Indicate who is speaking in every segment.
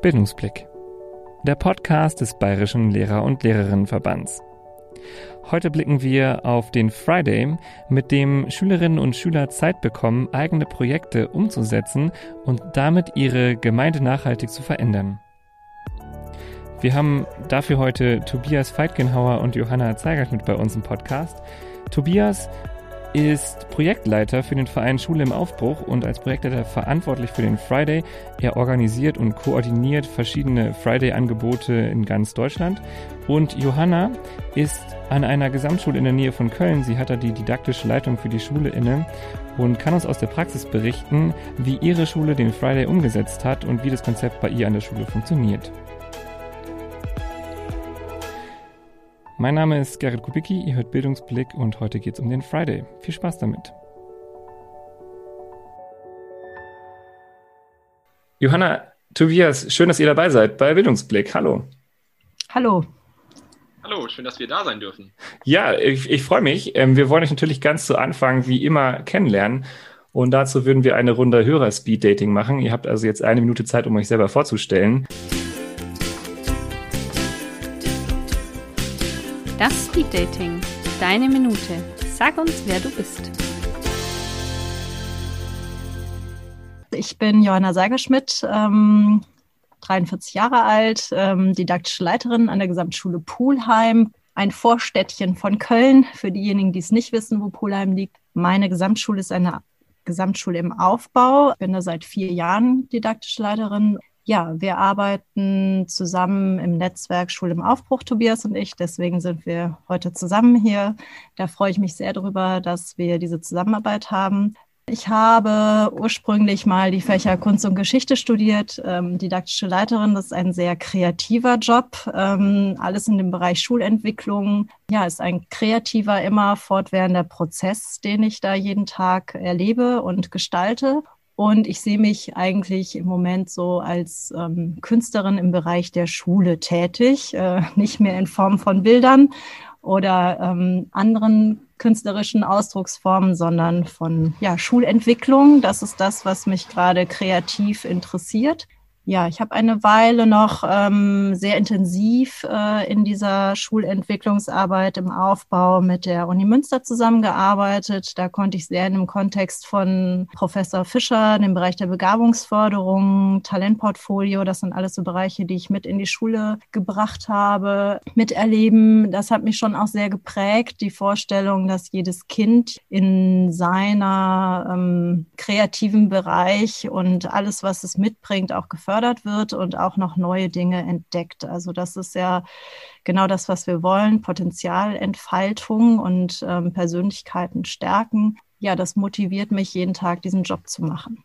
Speaker 1: Bildungsblick. Der Podcast des Bayerischen Lehrer- und Lehrerinnenverbands. Heute blicken wir auf den Friday, mit dem Schülerinnen und Schüler Zeit bekommen, eigene Projekte umzusetzen und damit ihre Gemeinde nachhaltig zu verändern. Wir haben dafür heute Tobias Feitgenhauer und Johanna Zeigert mit bei uns im Podcast. Tobias ist Projektleiter für den Verein Schule im Aufbruch und als Projektleiter verantwortlich für den Friday. Er organisiert und koordiniert verschiedene Friday-Angebote in ganz Deutschland. Und Johanna ist an einer Gesamtschule in der Nähe von Köln. Sie hat da die didaktische Leitung für die Schule inne und kann uns aus der Praxis berichten, wie ihre Schule den Friday umgesetzt hat und wie das Konzept bei ihr an der Schule funktioniert. Mein Name ist Gerrit Kubicki, ihr hört Bildungsblick und heute geht es um den Friday. Viel Spaß damit. Johanna, Tobias, schön, dass ihr dabei seid bei Bildungsblick. Hallo.
Speaker 2: Hallo.
Speaker 3: Hallo, schön, dass wir da sein dürfen.
Speaker 1: Ja, ich, ich freue mich. Ähm, wir wollen euch natürlich ganz zu Anfang wie immer kennenlernen. Und dazu würden wir eine Runde Hörer-Speed-Dating machen. Ihr habt also jetzt eine Minute Zeit, um euch selber vorzustellen.
Speaker 2: Das Speed Dating. Deine Minute. Sag uns, wer du bist. Ich bin Johanna Seigerschmidt, ähm, 43 Jahre alt, ähm, didaktische Leiterin an der Gesamtschule Pulheim, ein Vorstädtchen von Köln. Für diejenigen, die es nicht wissen, wo Pulheim liegt. Meine Gesamtschule ist eine Gesamtschule im Aufbau. Ich bin da seit vier Jahren didaktische Leiterin ja, wir arbeiten zusammen im Netzwerk Schule im Aufbruch, Tobias und ich. Deswegen sind wir heute zusammen hier. Da freue ich mich sehr darüber, dass wir diese Zusammenarbeit haben. Ich habe ursprünglich mal die Fächer Kunst und Geschichte studiert, ähm, didaktische Leiterin. Das ist ein sehr kreativer Job. Ähm, alles in dem Bereich Schulentwicklung. Ja, ist ein kreativer, immer fortwährender Prozess, den ich da jeden Tag erlebe und gestalte. Und ich sehe mich eigentlich im Moment so als ähm, Künstlerin im Bereich der Schule tätig, äh, nicht mehr in Form von Bildern oder ähm, anderen künstlerischen Ausdrucksformen, sondern von ja, Schulentwicklung. Das ist das, was mich gerade kreativ interessiert. Ja, ich habe eine Weile noch ähm, sehr intensiv äh, in dieser Schulentwicklungsarbeit im Aufbau mit der Uni Münster zusammengearbeitet. Da konnte ich sehr in dem Kontext von Professor Fischer, dem Bereich der Begabungsförderung, Talentportfolio, das sind alles so Bereiche, die ich mit in die Schule gebracht habe, miterleben. Das hat mich schon auch sehr geprägt, die Vorstellung, dass jedes Kind in seiner ähm, kreativen Bereich und alles, was es mitbringt, auch gefördert gefördert wird und auch noch neue Dinge entdeckt. Also das ist ja genau das, was wir wollen, Potenzialentfaltung und ähm, Persönlichkeiten stärken. Ja, das motiviert mich jeden Tag, diesen Job zu machen.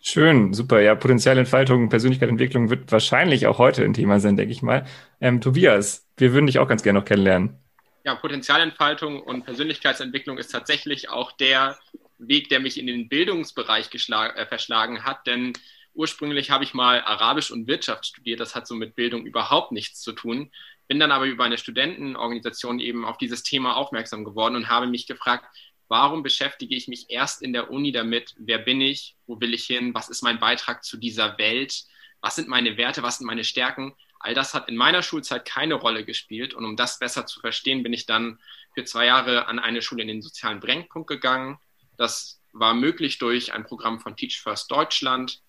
Speaker 1: Schön, super. Ja, Potenzialentfaltung, Persönlichkeitsentwicklung wird wahrscheinlich auch heute ein Thema sein, denke ich mal. Ähm, Tobias, wir würden dich auch ganz gerne noch kennenlernen.
Speaker 3: Ja, Potenzialentfaltung und Persönlichkeitsentwicklung ist tatsächlich auch der Weg, der mich in den Bildungsbereich äh, verschlagen hat, denn Ursprünglich habe ich mal Arabisch und Wirtschaft studiert, das hat so mit Bildung überhaupt nichts zu tun. Bin dann aber über eine Studentenorganisation eben auf dieses Thema aufmerksam geworden und habe mich gefragt, warum beschäftige ich mich erst in der Uni damit, wer bin ich, wo will ich hin, was ist mein Beitrag zu dieser Welt, was sind meine Werte, was sind meine Stärken. All das hat in meiner Schulzeit keine Rolle gespielt und um das besser zu verstehen, bin ich dann für zwei Jahre an eine Schule in den sozialen Brennpunkt gegangen. Das war möglich durch ein Programm von Teach First Deutschland.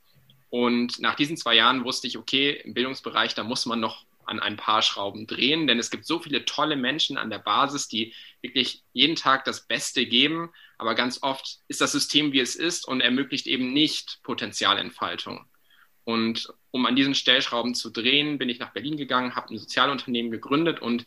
Speaker 3: Und nach diesen zwei Jahren wusste ich, okay, im Bildungsbereich, da muss man noch an ein paar Schrauben drehen, denn es gibt so viele tolle Menschen an der Basis, die wirklich jeden Tag das Beste geben, aber ganz oft ist das System, wie es ist und ermöglicht eben nicht Potenzialentfaltung. Und um an diesen Stellschrauben zu drehen, bin ich nach Berlin gegangen, habe ein Sozialunternehmen gegründet und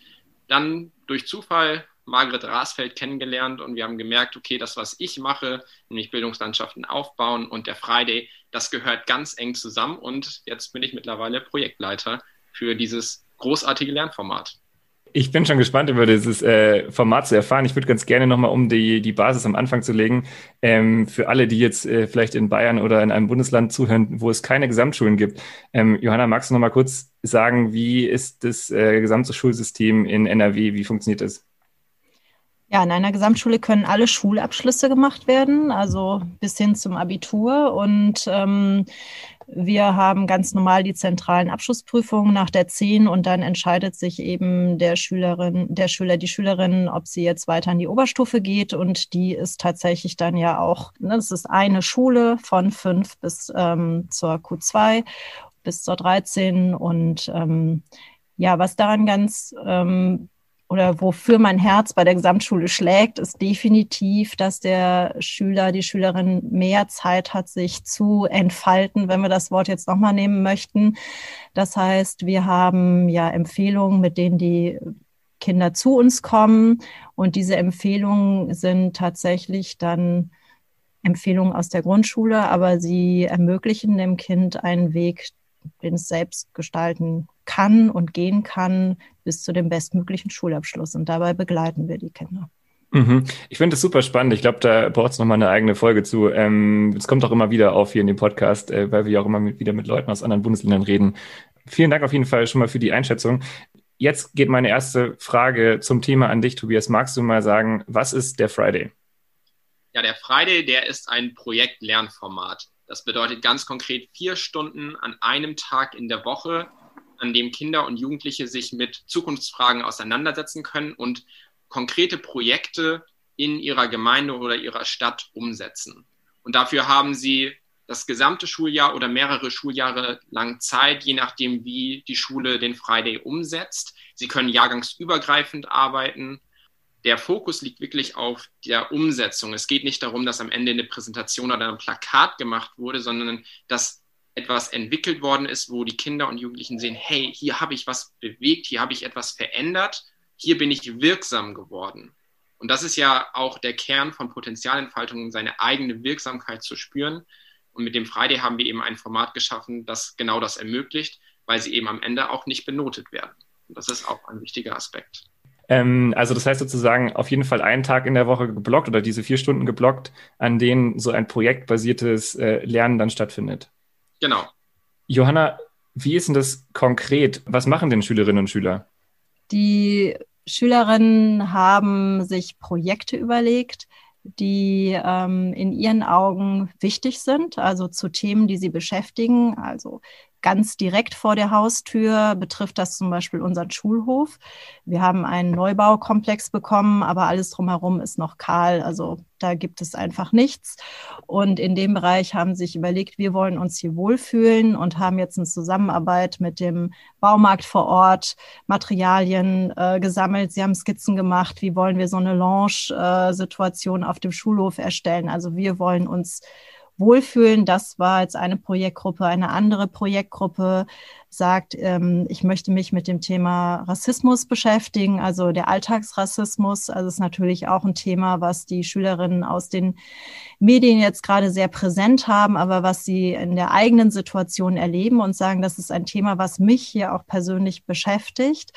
Speaker 3: dann durch Zufall Margret Rasfeld kennengelernt und wir haben gemerkt, okay, das, was ich mache, nämlich Bildungslandschaften aufbauen und der Friday, das gehört ganz eng zusammen und jetzt bin ich mittlerweile Projektleiter für dieses großartige Lernformat.
Speaker 1: Ich bin schon gespannt, über dieses äh, Format zu erfahren. Ich würde ganz gerne nochmal, um die, die Basis am Anfang zu legen, ähm, für alle, die jetzt äh, vielleicht in Bayern oder in einem Bundesland zuhören, wo es keine Gesamtschulen gibt. Ähm, Johanna, magst du nochmal kurz sagen, wie ist das äh, gesamte Schulsystem in NRW? Wie funktioniert das?
Speaker 2: Ja, in einer Gesamtschule können alle Schulabschlüsse gemacht werden, also bis hin zum Abitur. Und ähm, wir haben ganz normal die zentralen Abschlussprüfungen nach der 10 und dann entscheidet sich eben der Schülerin, der Schüler, die Schülerin, ob sie jetzt weiter in die Oberstufe geht und die ist tatsächlich dann ja auch, ne, das ist eine Schule von 5 bis ähm, zur Q2 bis zur 13 und ähm, ja, was daran ganz ähm, oder wofür mein Herz bei der Gesamtschule schlägt, ist definitiv, dass der Schüler, die Schülerin mehr Zeit hat, sich zu entfalten, wenn wir das Wort jetzt nochmal nehmen möchten. Das heißt, wir haben ja Empfehlungen, mit denen die Kinder zu uns kommen. Und diese Empfehlungen sind tatsächlich dann Empfehlungen aus der Grundschule, aber sie ermöglichen dem Kind einen Weg, den es selbst gestalten kann und gehen kann bis zu dem bestmöglichen Schulabschluss. Und dabei begleiten wir die Kinder.
Speaker 1: Mhm. Ich finde das super spannend. Ich glaube, da braucht es nochmal eine eigene Folge zu. Ähm, es kommt auch immer wieder auf hier in dem Podcast, äh, weil wir auch immer mit, wieder mit Leuten aus anderen Bundesländern reden. Vielen Dank auf jeden Fall schon mal für die Einschätzung. Jetzt geht meine erste Frage zum Thema an dich, Tobias. Magst du mal sagen, was ist der Friday?
Speaker 3: Ja, der Friday, der ist ein Projektlernformat. Das bedeutet ganz konkret vier Stunden an einem Tag in der Woche, an dem Kinder und Jugendliche sich mit Zukunftsfragen auseinandersetzen können und konkrete Projekte in ihrer Gemeinde oder ihrer Stadt umsetzen. Und dafür haben sie das gesamte Schuljahr oder mehrere Schuljahre lang Zeit, je nachdem, wie die Schule den Friday umsetzt. Sie können jahrgangsübergreifend arbeiten der Fokus liegt wirklich auf der Umsetzung. Es geht nicht darum, dass am Ende eine Präsentation oder ein Plakat gemacht wurde, sondern dass etwas entwickelt worden ist, wo die Kinder und Jugendlichen sehen, hey, hier habe ich was bewegt, hier habe ich etwas verändert, hier bin ich wirksam geworden. Und das ist ja auch der Kern von Potenzialentfaltung, seine eigene Wirksamkeit zu spüren. Und mit dem Friday haben wir eben ein Format geschaffen, das genau das ermöglicht, weil sie eben am Ende auch nicht benotet werden. Und das ist auch ein wichtiger Aspekt.
Speaker 1: Ähm, also das heißt sozusagen auf jeden Fall einen Tag in der Woche geblockt oder diese vier Stunden geblockt, an denen so ein projektbasiertes äh, Lernen dann stattfindet.
Speaker 3: Genau.
Speaker 1: Johanna, wie ist denn das konkret? Was machen denn Schülerinnen und Schüler?
Speaker 2: Die Schülerinnen haben sich Projekte überlegt, die ähm, in ihren Augen wichtig sind, also zu Themen, die sie beschäftigen. Also ganz direkt vor der Haustür betrifft das zum Beispiel unseren Schulhof. Wir haben einen Neubaukomplex bekommen, aber alles drumherum ist noch kahl. Also da gibt es einfach nichts. Und in dem Bereich haben sich überlegt, wir wollen uns hier wohlfühlen und haben jetzt in Zusammenarbeit mit dem Baumarkt vor Ort Materialien äh, gesammelt. Sie haben Skizzen gemacht. Wie wollen wir so eine Lounge-Situation äh, auf dem Schulhof erstellen? Also wir wollen uns wohlfühlen. Das war jetzt eine Projektgruppe. Eine andere Projektgruppe sagt, ähm, ich möchte mich mit dem Thema Rassismus beschäftigen, also der Alltagsrassismus. Also ist natürlich auch ein Thema, was die Schülerinnen aus den Medien jetzt gerade sehr präsent haben, aber was sie in der eigenen Situation erleben und sagen, das ist ein Thema, was mich hier auch persönlich beschäftigt.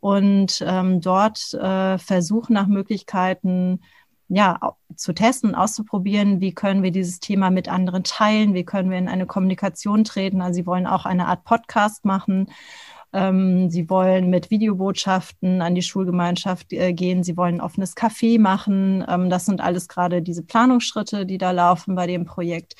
Speaker 2: Und ähm, dort äh, versuchen nach Möglichkeiten, ja, zu testen, auszuprobieren, wie können wir dieses Thema mit anderen teilen, wie können wir in eine Kommunikation treten. Also sie wollen auch eine Art Podcast machen ähm, sie wollen mit Videobotschaften an die Schulgemeinschaft äh, gehen. Sie wollen ein offenes Café machen. Ähm, das sind alles gerade diese Planungsschritte, die da laufen bei dem Projekt.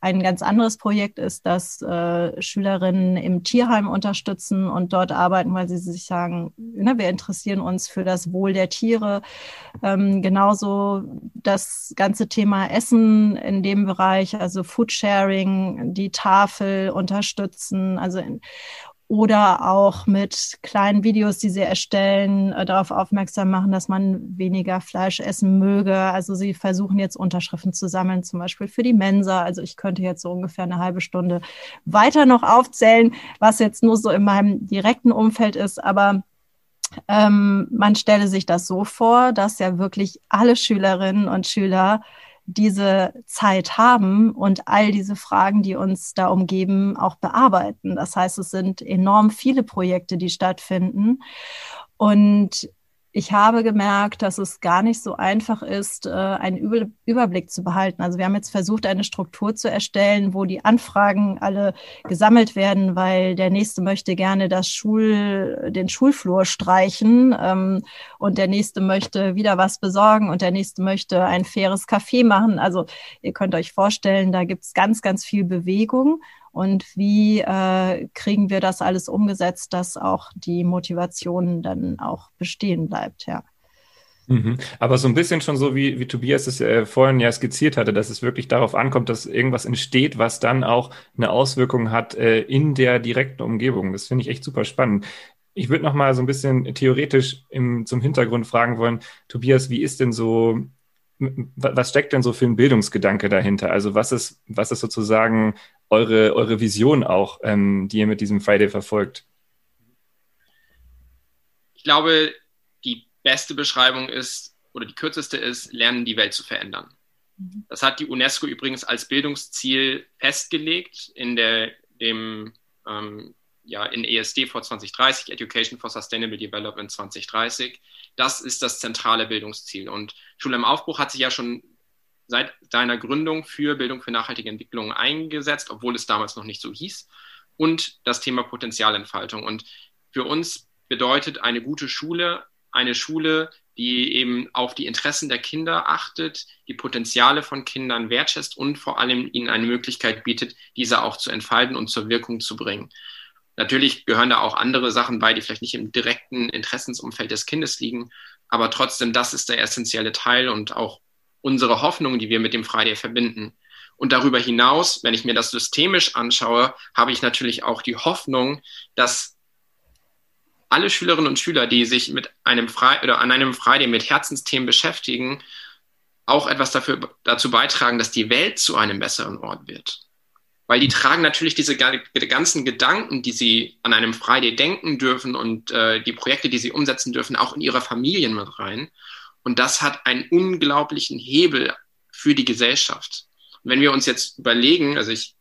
Speaker 2: Ein ganz anderes Projekt ist, dass äh, Schülerinnen im Tierheim unterstützen und dort arbeiten, weil sie sich sagen, ne, wir interessieren uns für das Wohl der Tiere. Ähm, genauso das ganze Thema Essen in dem Bereich, also Foodsharing, die Tafel unterstützen. Also in, oder auch mit kleinen Videos, die sie erstellen, äh, darauf aufmerksam machen, dass man weniger Fleisch essen möge. Also sie versuchen jetzt Unterschriften zu sammeln, zum Beispiel für die Mensa. Also ich könnte jetzt so ungefähr eine halbe Stunde weiter noch aufzählen, was jetzt nur so in meinem direkten Umfeld ist. Aber ähm, man stelle sich das so vor, dass ja wirklich alle Schülerinnen und Schüler diese Zeit haben und all diese Fragen, die uns da umgeben, auch bearbeiten. Das heißt, es sind enorm viele Projekte, die stattfinden. Und ich habe gemerkt, dass es gar nicht so einfach ist, äh, einen Überblick zu behalten. Also wir haben jetzt versucht, eine Struktur zu erstellen, wo die Anfragen alle gesammelt werden, weil der nächste möchte gerne das Schul, den Schulflur streichen ähm, und der nächste möchte wieder was besorgen und der nächste möchte ein faires Café machen. Also ihr könnt euch vorstellen, da gibt es ganz, ganz viel Bewegung. Und wie äh, kriegen wir das alles umgesetzt, dass auch die Motivation dann auch bestehen bleibt, ja.
Speaker 1: Mhm. Aber so ein bisschen schon so, wie, wie Tobias es äh, vorhin ja skizziert hatte, dass es wirklich darauf ankommt, dass irgendwas entsteht, was dann auch eine Auswirkung hat äh, in der direkten Umgebung. Das finde ich echt super spannend. Ich würde noch mal so ein bisschen theoretisch im, zum Hintergrund fragen wollen, Tobias, wie ist denn so, was steckt denn so für ein Bildungsgedanke dahinter? Also was ist, was ist sozusagen eure, eure Vision auch, ähm, die ihr mit diesem Friday verfolgt?
Speaker 3: Ich glaube, beste Beschreibung ist oder die kürzeste ist, lernen die Welt zu verändern. Mhm. Das hat die UNESCO übrigens als Bildungsziel festgelegt in der, dem, ähm, ja, in ESD vor 2030, Education for Sustainable Development 2030. Das ist das zentrale Bildungsziel. Und Schule im Aufbruch hat sich ja schon seit seiner Gründung für Bildung für nachhaltige Entwicklung eingesetzt, obwohl es damals noch nicht so hieß. Und das Thema Potenzialentfaltung. Und für uns bedeutet eine gute Schule eine Schule, die eben auf die Interessen der Kinder achtet, die Potenziale von Kindern wertschätzt und vor allem ihnen eine Möglichkeit bietet, diese auch zu entfalten und zur Wirkung zu bringen. Natürlich gehören da auch andere Sachen bei, die vielleicht nicht im direkten Interessensumfeld des Kindes liegen, aber trotzdem, das ist der essentielle Teil und auch unsere Hoffnung, die wir mit dem Friday verbinden. Und darüber hinaus, wenn ich mir das systemisch anschaue, habe ich natürlich auch die Hoffnung, dass alle Schülerinnen und Schüler, die sich mit einem Frei oder an einem Friday mit Herzensthemen beschäftigen, auch etwas dafür, dazu beitragen, dass die Welt zu einem besseren Ort wird. Weil die tragen natürlich diese ganzen Gedanken, die sie an einem Friday denken dürfen und äh, die Projekte, die sie umsetzen dürfen, auch in ihre Familien mit rein. Und das hat einen unglaublichen Hebel für die Gesellschaft. Und wenn wir uns jetzt überlegen, also ich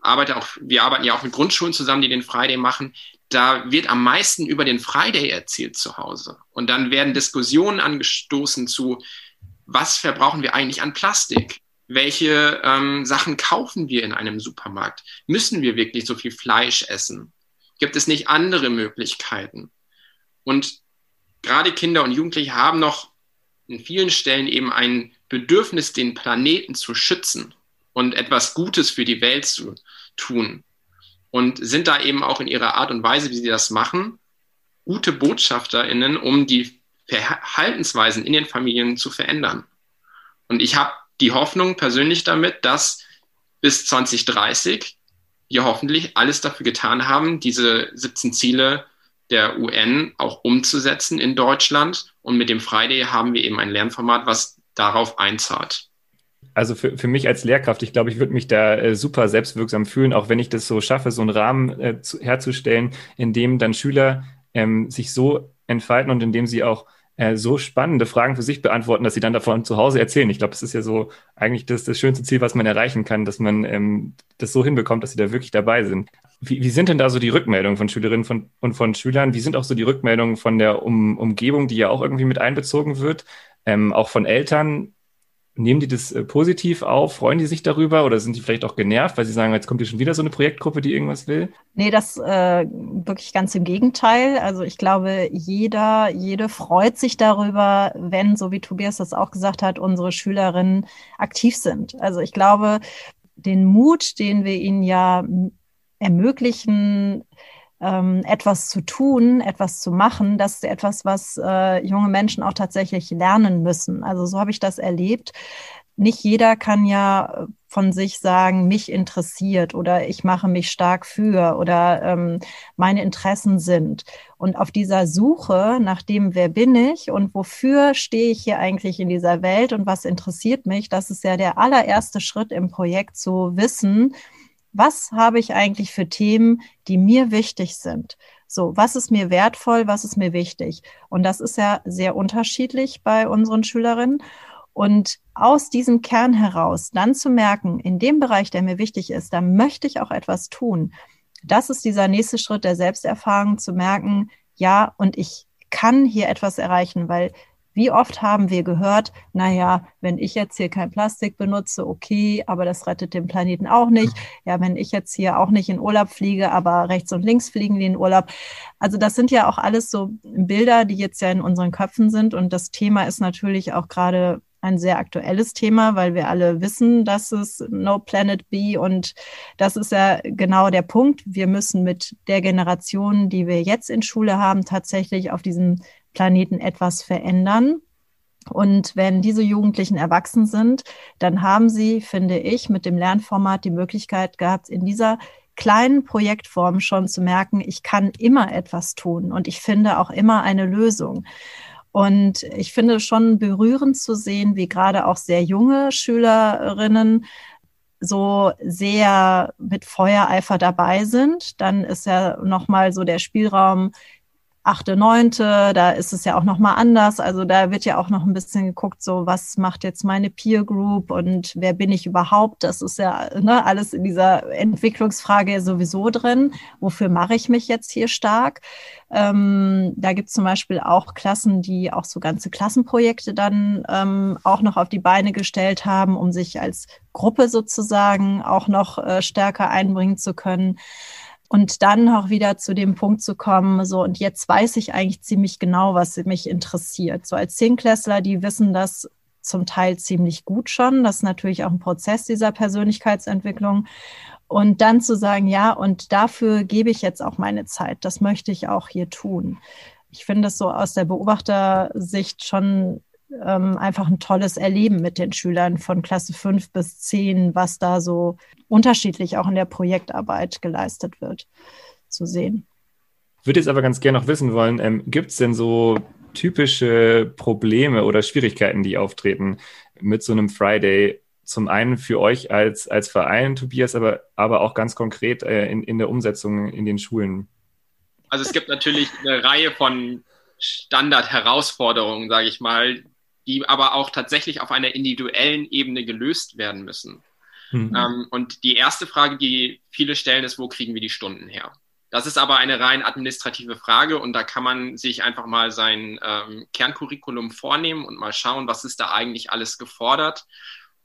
Speaker 3: arbeite auch, wir arbeiten ja auch mit Grundschulen zusammen, die den Friday machen, da wird am meisten über den Friday erzählt zu Hause. Und dann werden Diskussionen angestoßen zu, was verbrauchen wir eigentlich an Plastik? Welche ähm, Sachen kaufen wir in einem Supermarkt? Müssen wir wirklich so viel Fleisch essen? Gibt es nicht andere Möglichkeiten? Und gerade Kinder und Jugendliche haben noch in vielen Stellen eben ein Bedürfnis, den Planeten zu schützen und etwas Gutes für die Welt zu tun und sind da eben auch in ihrer Art und Weise, wie sie das machen, gute BotschafterInnen, um die Verhaltensweisen in den Familien zu verändern. Und ich habe die Hoffnung persönlich damit, dass bis 2030 wir hoffentlich alles dafür getan haben, diese 17 Ziele der UN auch umzusetzen in Deutschland. Und mit dem Friday haben wir eben ein Lernformat, was darauf einzahlt
Speaker 1: also für, für mich als Lehrkraft, ich glaube, ich würde mich da äh, super selbstwirksam fühlen, auch wenn ich das so schaffe, so einen Rahmen äh, zu, herzustellen, in dem dann Schüler ähm, sich so entfalten und in dem sie auch äh, so spannende Fragen für sich beantworten, dass sie dann davon zu Hause erzählen. Ich glaube, das ist ja so eigentlich das, das schönste Ziel, was man erreichen kann, dass man ähm, das so hinbekommt, dass sie da wirklich dabei sind. Wie, wie sind denn da so die Rückmeldungen von Schülerinnen von, und von Schülern? Wie sind auch so die Rückmeldungen von der um, Umgebung, die ja auch irgendwie mit einbezogen wird? Ähm, auch von Eltern, Nehmen die das äh, positiv auf? Freuen die sich darüber oder sind die vielleicht auch genervt, weil sie sagen, jetzt kommt hier schon wieder so eine Projektgruppe, die irgendwas will?
Speaker 2: Nee, das äh, wirklich ganz im Gegenteil. Also ich glaube, jeder, jede freut sich darüber, wenn, so wie Tobias das auch gesagt hat, unsere Schülerinnen aktiv sind. Also ich glaube, den Mut, den wir ihnen ja ermöglichen, ähm, etwas zu tun, etwas zu machen, das ist etwas, was äh, junge Menschen auch tatsächlich lernen müssen. Also so habe ich das erlebt. Nicht jeder kann ja von sich sagen, mich interessiert oder ich mache mich stark für oder ähm, meine Interessen sind. Und auf dieser Suche nach dem, wer bin ich und wofür stehe ich hier eigentlich in dieser Welt und was interessiert mich, das ist ja der allererste Schritt im Projekt zu wissen, was habe ich eigentlich für Themen, die mir wichtig sind? So, was ist mir wertvoll, was ist mir wichtig? Und das ist ja sehr unterschiedlich bei unseren Schülerinnen. Und aus diesem Kern heraus dann zu merken, in dem Bereich, der mir wichtig ist, da möchte ich auch etwas tun. Das ist dieser nächste Schritt der Selbsterfahrung, zu merken, ja, und ich kann hier etwas erreichen, weil wie oft haben wir gehört, naja, wenn ich jetzt hier kein Plastik benutze, okay, aber das rettet den Planeten auch nicht. Ja, wenn ich jetzt hier auch nicht in Urlaub fliege, aber rechts und links fliegen die in Urlaub. Also das sind ja auch alles so Bilder, die jetzt ja in unseren Köpfen sind. Und das Thema ist natürlich auch gerade ein sehr aktuelles Thema, weil wir alle wissen, dass es No Planet B und das ist ja genau der Punkt. Wir müssen mit der Generation, die wir jetzt in Schule haben, tatsächlich auf diesem Planeten etwas verändern. Und wenn diese Jugendlichen erwachsen sind, dann haben sie, finde ich, mit dem Lernformat die Möglichkeit gehabt, in dieser kleinen Projektform schon zu merken, ich kann immer etwas tun und ich finde auch immer eine Lösung. Und ich finde schon berührend zu sehen, wie gerade auch sehr junge Schülerinnen so sehr mit Feuereifer dabei sind. Dann ist ja nochmal so der Spielraum achte, neunte, da ist es ja auch nochmal anders. Also da wird ja auch noch ein bisschen geguckt, so was macht jetzt meine Peer Group und wer bin ich überhaupt? Das ist ja ne, alles in dieser Entwicklungsfrage sowieso drin. Wofür mache ich mich jetzt hier stark? Ähm, da gibt es zum Beispiel auch Klassen, die auch so ganze Klassenprojekte dann ähm, auch noch auf die Beine gestellt haben, um sich als Gruppe sozusagen auch noch äh, stärker einbringen zu können. Und dann auch wieder zu dem Punkt zu kommen, so, und jetzt weiß ich eigentlich ziemlich genau, was mich interessiert. So als Zehnklässler, die wissen das zum Teil ziemlich gut schon. Das ist natürlich auch ein Prozess dieser Persönlichkeitsentwicklung. Und dann zu sagen, ja, und dafür gebe ich jetzt auch meine Zeit. Das möchte ich auch hier tun. Ich finde es so aus der Beobachtersicht schon ähm, einfach ein tolles Erleben mit den Schülern von Klasse 5 bis 10, was da so unterschiedlich auch in der Projektarbeit geleistet wird, zu sehen.
Speaker 1: Ich würde jetzt aber ganz gerne noch wissen wollen, ähm, gibt es denn so typische Probleme oder Schwierigkeiten, die auftreten mit so einem Friday? Zum einen für euch als, als Verein, Tobias, aber, aber auch ganz konkret äh, in, in der Umsetzung in den Schulen.
Speaker 3: Also es gibt natürlich eine Reihe von Standard-Herausforderungen, sage ich mal, die aber auch tatsächlich auf einer individuellen Ebene gelöst werden müssen. Mhm. Ähm, und die erste Frage, die viele stellen, ist, wo kriegen wir die Stunden her? Das ist aber eine rein administrative Frage und da kann man sich einfach mal sein ähm, Kerncurriculum vornehmen und mal schauen, was ist da eigentlich alles gefordert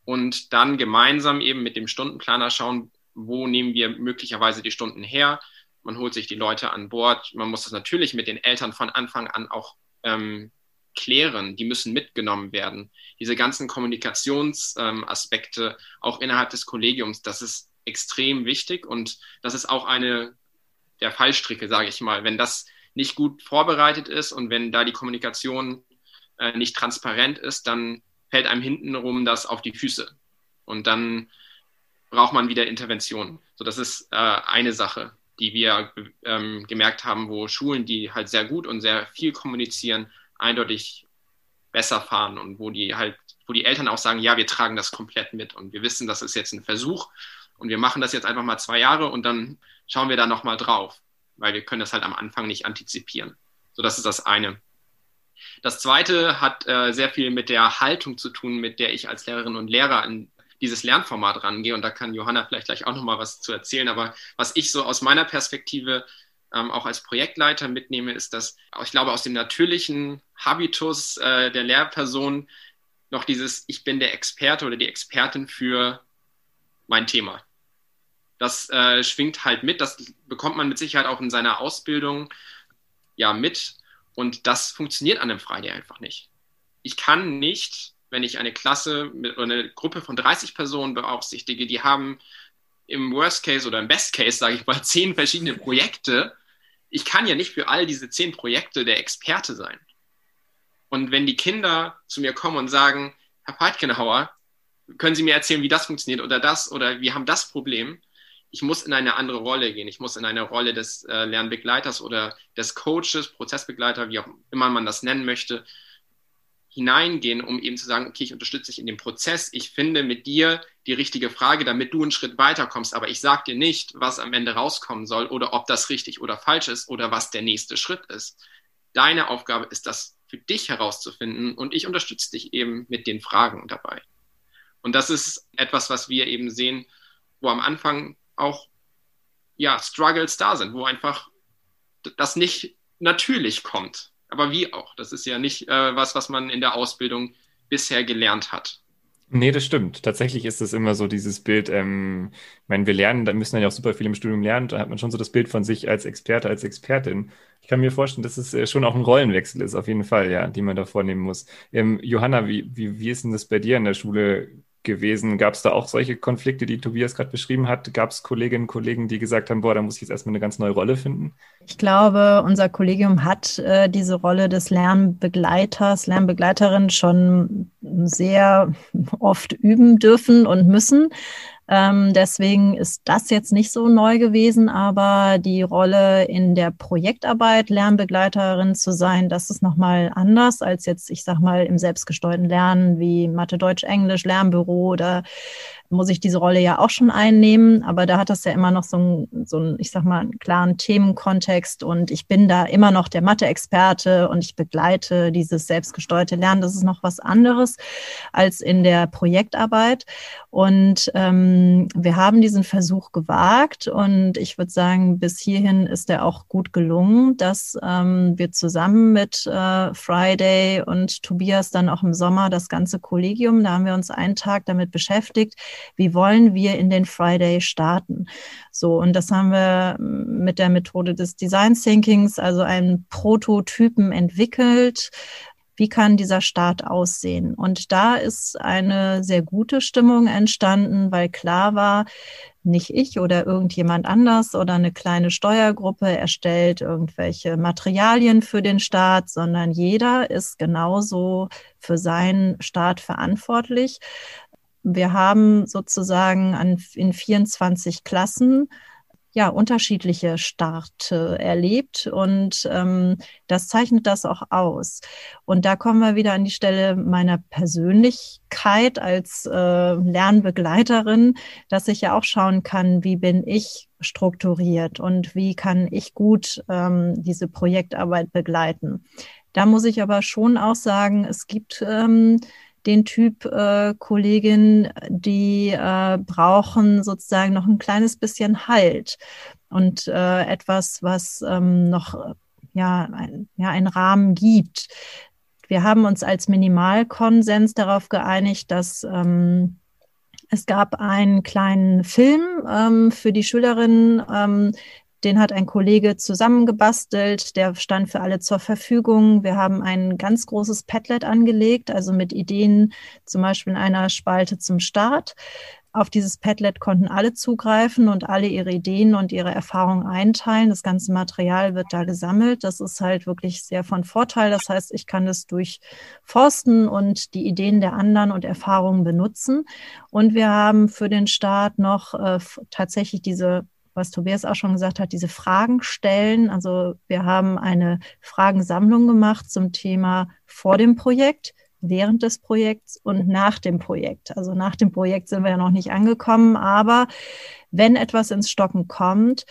Speaker 3: und dann gemeinsam eben mit dem Stundenplaner schauen, wo nehmen wir möglicherweise die Stunden her. Man holt sich die Leute an Bord. Man muss das natürlich mit den Eltern von Anfang an auch ähm, klären, die müssen mitgenommen werden. Diese ganzen Kommunikationsaspekte, ähm, auch innerhalb des Kollegiums, das ist extrem wichtig und das ist auch eine der Fallstricke, sage ich mal. Wenn das nicht gut vorbereitet ist und wenn da die Kommunikation äh, nicht transparent ist, dann fällt einem hintenrum das auf die Füße. Und dann braucht man wieder Intervention. So, das ist äh, eine Sache, die wir ähm, gemerkt haben, wo Schulen, die halt sehr gut und sehr viel kommunizieren, eindeutig besser fahren und wo die halt, wo die Eltern auch sagen, ja, wir tragen das komplett mit und wir wissen, das ist jetzt ein Versuch und wir machen das jetzt einfach mal zwei Jahre und dann schauen wir da nochmal drauf, weil wir können das halt am Anfang nicht antizipieren. So, das ist das eine. Das zweite hat äh, sehr viel mit der Haltung zu tun, mit der ich als Lehrerin und Lehrer an dieses Lernformat rangehe. Und da kann Johanna vielleicht gleich auch nochmal was zu erzählen. Aber was ich so aus meiner Perspektive ähm, auch als Projektleiter mitnehme, ist, dass ich glaube, aus dem natürlichen Habitus äh, der Lehrperson noch dieses Ich bin der Experte oder die Expertin für mein Thema. Das äh, schwingt halt mit, das bekommt man mit Sicherheit auch in seiner Ausbildung ja mit und das funktioniert an einem Friday einfach nicht. Ich kann nicht, wenn ich eine Klasse mit, oder eine Gruppe von 30 Personen beaufsichtige, die haben im Worst Case oder im Best Case, sage ich mal, zehn verschiedene Projekte ich kann ja nicht für all diese zehn Projekte der Experte sein. Und wenn die Kinder zu mir kommen und sagen, Herr Peitkenhauer, können Sie mir erzählen, wie das funktioniert oder das oder wir haben das Problem, ich muss in eine andere Rolle gehen. Ich muss in eine Rolle des äh, Lernbegleiters oder des Coaches, Prozessbegleiter, wie auch immer man das nennen möchte, hineingehen, um eben zu sagen, okay, ich unterstütze dich in dem Prozess, ich finde mit dir die richtige Frage, damit du einen Schritt weiterkommst, aber ich sage dir nicht, was am Ende rauskommen soll oder ob das richtig oder falsch ist oder was der nächste Schritt ist. Deine Aufgabe ist das für dich herauszufinden und ich unterstütze dich eben mit den Fragen dabei. Und das ist etwas, was wir eben sehen, wo am Anfang auch ja, Struggles da sind, wo einfach das nicht natürlich kommt. Aber wie auch? Das ist ja nicht äh, was, was man in der Ausbildung bisher gelernt hat.
Speaker 1: Nee, das stimmt. Tatsächlich ist es immer so dieses Bild, ähm, ich meine, wir lernen, da müssen dann ja auch super viel im Studium lernen, da hat man schon so das Bild von sich als Experte, als Expertin. Ich kann mir vorstellen, dass es äh, schon auch ein Rollenwechsel ist, auf jeden Fall, ja, die man da vornehmen muss. Ähm, Johanna, wie, wie, wie ist denn das bei dir in der Schule gewesen? Gab es da auch solche Konflikte, die Tobias gerade beschrieben hat? Gab es Kolleginnen und Kollegen, die gesagt haben, boah, da muss ich jetzt erstmal eine ganz neue Rolle finden?
Speaker 2: Ich glaube, unser Kollegium hat äh, diese Rolle des Lernbegleiters, Lernbegleiterin schon sehr oft üben dürfen und müssen. Ähm, deswegen ist das jetzt nicht so neu gewesen, aber die Rolle in der Projektarbeit, Lernbegleiterin zu sein, das ist nochmal anders als jetzt, ich sag mal, im selbstgesteuerten Lernen wie Mathe, Deutsch, Englisch, Lernbüro oder muss ich diese Rolle ja auch schon einnehmen, aber da hat das ja immer noch so ein, so ein ich sag mal, einen klaren Themenkontext und ich bin da immer noch der Mathe-Experte und ich begleite dieses selbstgesteuerte Lernen. Das ist noch was anderes als in der Projektarbeit. Und ähm, wir haben diesen Versuch gewagt und ich würde sagen, bis hierhin ist er auch gut gelungen, dass ähm, wir zusammen mit äh, Friday und Tobias dann auch im Sommer das ganze Kollegium, da haben wir uns einen Tag damit beschäftigt, wie wollen wir in den Friday starten? So, und das haben wir mit der Methode des Design Thinkings, also einen Prototypen entwickelt, wie kann dieser Start aussehen? Und da ist eine sehr gute Stimmung entstanden, weil klar war, nicht ich oder irgendjemand anders oder eine kleine Steuergruppe erstellt irgendwelche Materialien für den Start, sondern jeder ist genauso für seinen Start verantwortlich. Wir haben sozusagen an, in 24 Klassen ja unterschiedliche Starte erlebt und ähm, das zeichnet das auch aus. Und da kommen wir wieder an die Stelle meiner Persönlichkeit als äh, Lernbegleiterin, dass ich ja auch schauen kann, wie bin ich strukturiert und wie kann ich gut ähm, diese Projektarbeit begleiten. Da muss ich aber schon auch sagen, es gibt ähm, den Typ äh, Kollegin, die äh, brauchen sozusagen noch ein kleines bisschen Halt und äh, etwas, was ähm, noch ja, ein, ja einen Rahmen gibt. Wir haben uns als Minimalkonsens darauf geeinigt, dass ähm, es gab einen kleinen Film ähm, für die Schülerinnen, ähm, den hat ein Kollege zusammengebastelt, der stand für alle zur Verfügung. Wir haben ein ganz großes Padlet angelegt, also mit Ideen, zum Beispiel in einer Spalte zum Start. Auf dieses Padlet konnten alle zugreifen und alle ihre Ideen und ihre Erfahrungen einteilen. Das ganze Material wird da gesammelt. Das ist halt wirklich sehr von Vorteil. Das heißt, ich kann es durchforsten und die Ideen der anderen und Erfahrungen benutzen. Und wir haben für den Start noch äh, tatsächlich diese was Tobias auch schon gesagt hat, diese Fragen stellen. Also wir haben eine Fragensammlung gemacht zum Thema vor dem Projekt, während des Projekts und nach dem Projekt. Also nach dem Projekt sind wir ja noch nicht angekommen, aber wenn etwas ins Stocken kommt,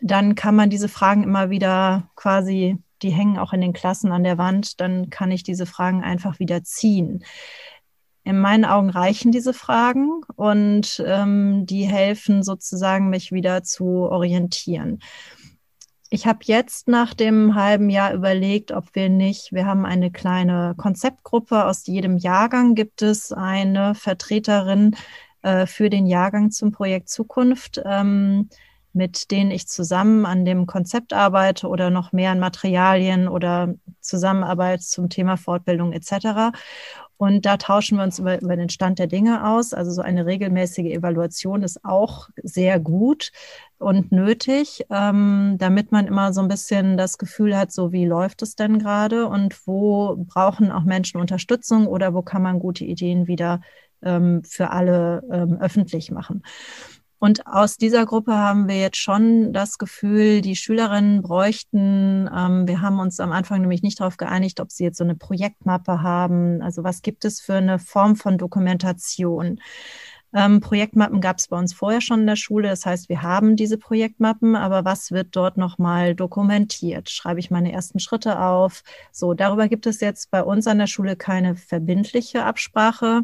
Speaker 2: dann kann man diese Fragen immer wieder quasi, die hängen auch in den Klassen an der Wand, dann kann ich diese Fragen einfach wieder ziehen. In meinen Augen reichen diese Fragen und ähm, die helfen sozusagen, mich wieder zu orientieren. Ich habe jetzt nach dem halben Jahr überlegt, ob wir nicht, wir haben eine kleine Konzeptgruppe, aus jedem Jahrgang gibt es eine Vertreterin äh, für den Jahrgang zum Projekt Zukunft. Ähm, mit denen ich zusammen an dem Konzept arbeite oder noch mehr an Materialien oder Zusammenarbeit zum Thema Fortbildung etc. Und da tauschen wir uns über, über den Stand der Dinge aus. Also so eine regelmäßige Evaluation ist auch sehr gut und nötig, ähm, damit man immer so ein bisschen das Gefühl hat, so wie läuft es denn gerade und wo brauchen auch Menschen Unterstützung oder wo kann man gute Ideen wieder ähm, für alle ähm, öffentlich machen. Und aus dieser Gruppe haben wir jetzt schon das Gefühl, die Schülerinnen bräuchten, ähm, wir haben uns am Anfang nämlich nicht darauf geeinigt, ob sie jetzt so eine Projektmappe haben. Also was gibt es für eine Form von Dokumentation? Ähm, Projektmappen gab es bei uns vorher schon in der Schule. Das heißt, wir haben diese Projektmappen, aber was wird dort nochmal dokumentiert? Schreibe ich meine ersten Schritte auf? So, darüber gibt es jetzt bei uns an der Schule keine verbindliche Absprache.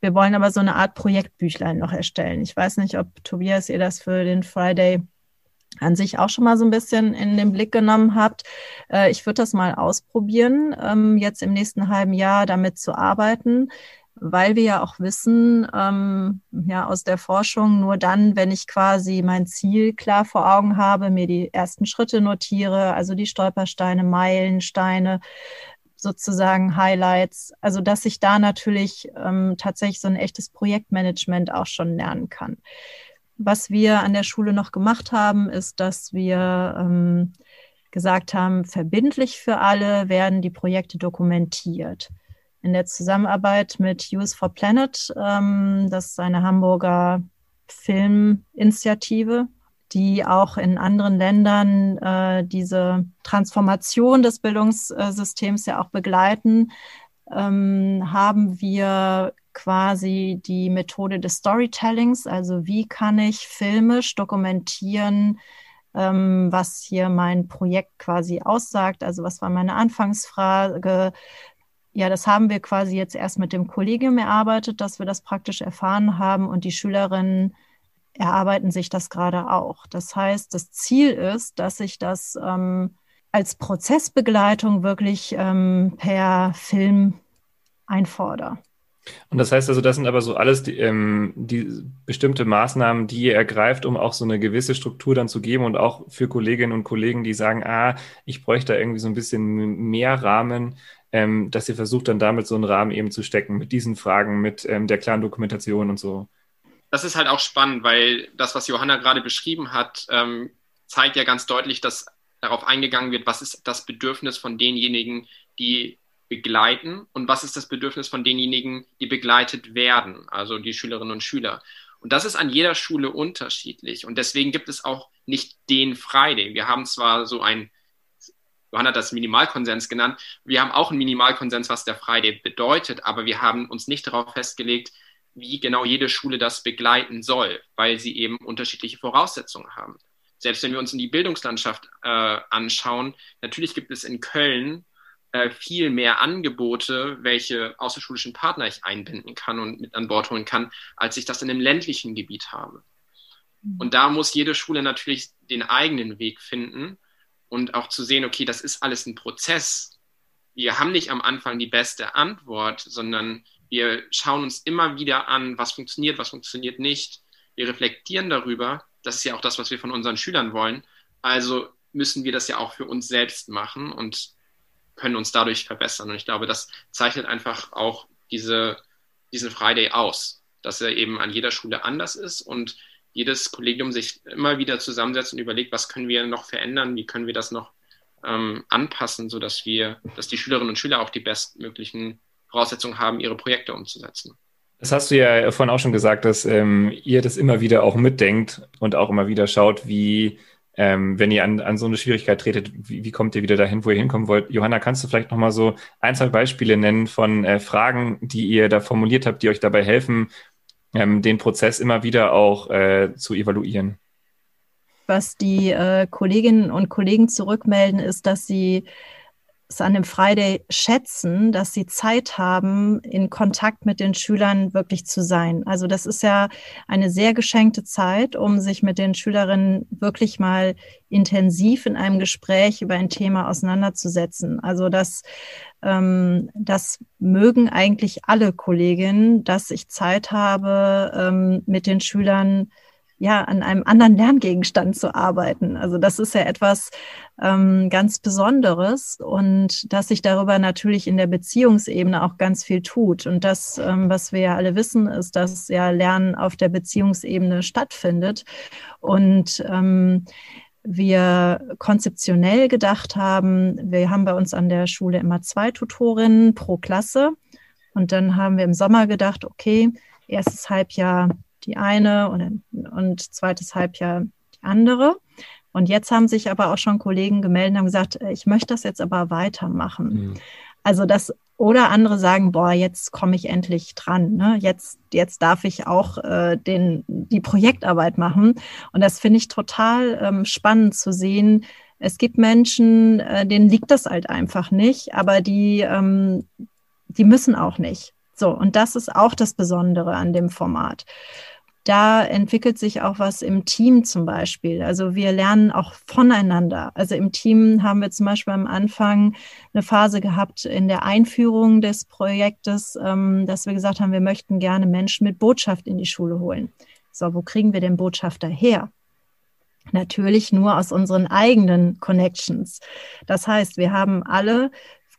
Speaker 2: Wir wollen aber so eine Art Projektbüchlein noch erstellen. Ich weiß nicht, ob Tobias ihr das für den Friday an sich auch schon mal so ein bisschen in den Blick genommen habt. Äh, ich würde das mal ausprobieren, ähm, jetzt im nächsten halben Jahr damit zu arbeiten. weil wir ja auch wissen, ähm, ja, aus der Forschung, nur dann, wenn ich quasi mein Ziel klar vor Augen habe, mir die ersten Schritte notiere, also die Stolpersteine, Meilensteine, sozusagen Highlights, also dass ich da natürlich ähm, tatsächlich so ein echtes Projektmanagement auch schon lernen kann. Was wir an der Schule noch gemacht haben, ist, dass wir ähm, gesagt haben, verbindlich für alle werden die Projekte dokumentiert. In der Zusammenarbeit mit Use for Planet, ähm, das ist eine Hamburger Filminitiative, die auch in anderen Ländern äh, diese Transformation des Bildungssystems ja auch begleiten, ähm, haben wir quasi die Methode des Storytellings, also wie kann ich filmisch dokumentieren, ähm, was hier mein Projekt quasi aussagt, also was war meine Anfangsfrage. Ja, das haben wir quasi jetzt erst mit dem Kollegium erarbeitet, dass wir das praktisch erfahren haben und die Schülerinnen erarbeiten sich das gerade auch. Das heißt, das Ziel ist, dass ich das ähm, als Prozessbegleitung wirklich ähm, per Film einfordere.
Speaker 1: Und das heißt also, das sind aber so alles die, ähm, die bestimmte Maßnahmen, die ihr ergreift, um auch so eine gewisse Struktur dann zu geben und auch für Kolleginnen und Kollegen, die sagen, ah, ich bräuchte da irgendwie so ein bisschen mehr Rahmen, ähm, dass ihr versucht dann damit so einen Rahmen eben zu stecken mit diesen Fragen, mit ähm, der klaren Dokumentation und so
Speaker 3: das ist halt auch spannend, weil das, was Johanna gerade beschrieben hat, ähm, zeigt ja ganz deutlich, dass darauf eingegangen wird, was ist das Bedürfnis von denjenigen, die begleiten und was ist das Bedürfnis von denjenigen, die begleitet werden, also die Schülerinnen und Schüler. Und das ist an jeder Schule unterschiedlich. Und deswegen gibt es auch nicht den Friday. Wir haben zwar so ein, Johanna hat das Minimalkonsens genannt, wir haben auch einen Minimalkonsens, was der Friday bedeutet, aber wir haben uns nicht darauf festgelegt, wie genau jede Schule das begleiten soll, weil sie eben unterschiedliche Voraussetzungen haben. Selbst wenn wir uns in die Bildungslandschaft äh, anschauen, natürlich gibt es in Köln äh, viel mehr Angebote, welche außerschulischen Partner ich einbinden kann und mit an Bord holen kann, als ich das in einem ländlichen Gebiet habe. Mhm. Und da muss jede Schule natürlich den eigenen Weg finden und auch zu sehen, okay, das ist alles ein Prozess. Wir haben nicht am Anfang die beste Antwort, sondern wir schauen uns immer wieder an, was funktioniert, was funktioniert nicht. Wir reflektieren darüber. Das ist ja auch das, was wir von unseren Schülern wollen. Also müssen wir das ja auch für uns selbst machen und können uns dadurch verbessern. Und ich glaube, das zeichnet einfach auch diese, diesen Friday aus, dass er eben an jeder Schule anders ist und jedes Kollegium sich immer wieder zusammensetzt und überlegt, was können wir noch verändern, wie können wir das noch ähm, anpassen, sodass wir, dass die Schülerinnen und Schüler auch die bestmöglichen Voraussetzungen haben, ihre Projekte umzusetzen.
Speaker 1: Das hast du ja vorhin auch schon gesagt, dass ähm, ihr das immer wieder auch mitdenkt und auch immer wieder schaut, wie, ähm, wenn ihr an, an so eine Schwierigkeit tretet, wie, wie kommt ihr wieder dahin, wo ihr hinkommen wollt? Johanna, kannst du vielleicht nochmal so ein, zwei Beispiele nennen von äh, Fragen, die ihr da formuliert habt, die euch dabei helfen, ähm, den Prozess immer wieder auch äh, zu evaluieren?
Speaker 2: Was die äh, Kolleginnen und Kollegen zurückmelden, ist, dass sie es an dem Friday schätzen, dass sie Zeit haben, in Kontakt mit den Schülern wirklich zu sein. Also das ist ja eine sehr geschenkte Zeit, um sich mit den Schülerinnen wirklich mal intensiv in einem Gespräch über ein Thema auseinanderzusetzen. Also das, ähm, das mögen eigentlich alle Kolleginnen, dass ich Zeit habe, ähm, mit den Schülern ja, an einem anderen Lerngegenstand zu arbeiten. Also das ist ja etwas ähm, ganz Besonderes und dass sich darüber natürlich in der Beziehungsebene auch ganz viel tut. Und das, ähm, was wir ja alle wissen, ist, dass ja Lernen auf der Beziehungsebene stattfindet. Und ähm, wir konzeptionell gedacht haben, wir haben bei uns an der Schule immer zwei Tutorinnen pro Klasse. Und dann haben wir im Sommer gedacht, okay, erstes Halbjahr die eine und, und zweites Halbjahr die andere. Und jetzt haben sich aber auch schon Kollegen gemeldet und haben gesagt, äh, ich möchte das jetzt aber weitermachen. Mhm. Also das oder andere sagen, boah, jetzt komme ich endlich dran. Ne? Jetzt, jetzt darf ich auch äh, den, die Projektarbeit machen. Und das finde ich total ähm, spannend zu sehen. Es gibt Menschen, äh, denen liegt das halt einfach nicht, aber die, ähm, die müssen auch nicht. So, und das ist auch das Besondere an dem Format. da entwickelt sich auch was im Team zum Beispiel. Also wir lernen auch voneinander. Also im Team haben wir zum Beispiel am Anfang eine Phase gehabt in der Einführung des Projektes, ähm, dass wir gesagt haben, wir möchten gerne Menschen mit Botschaft in die Schule holen. So, wo kriegen wir den Botschafter her? Natürlich nur aus unseren eigenen Connections. Das heißt, wir haben alle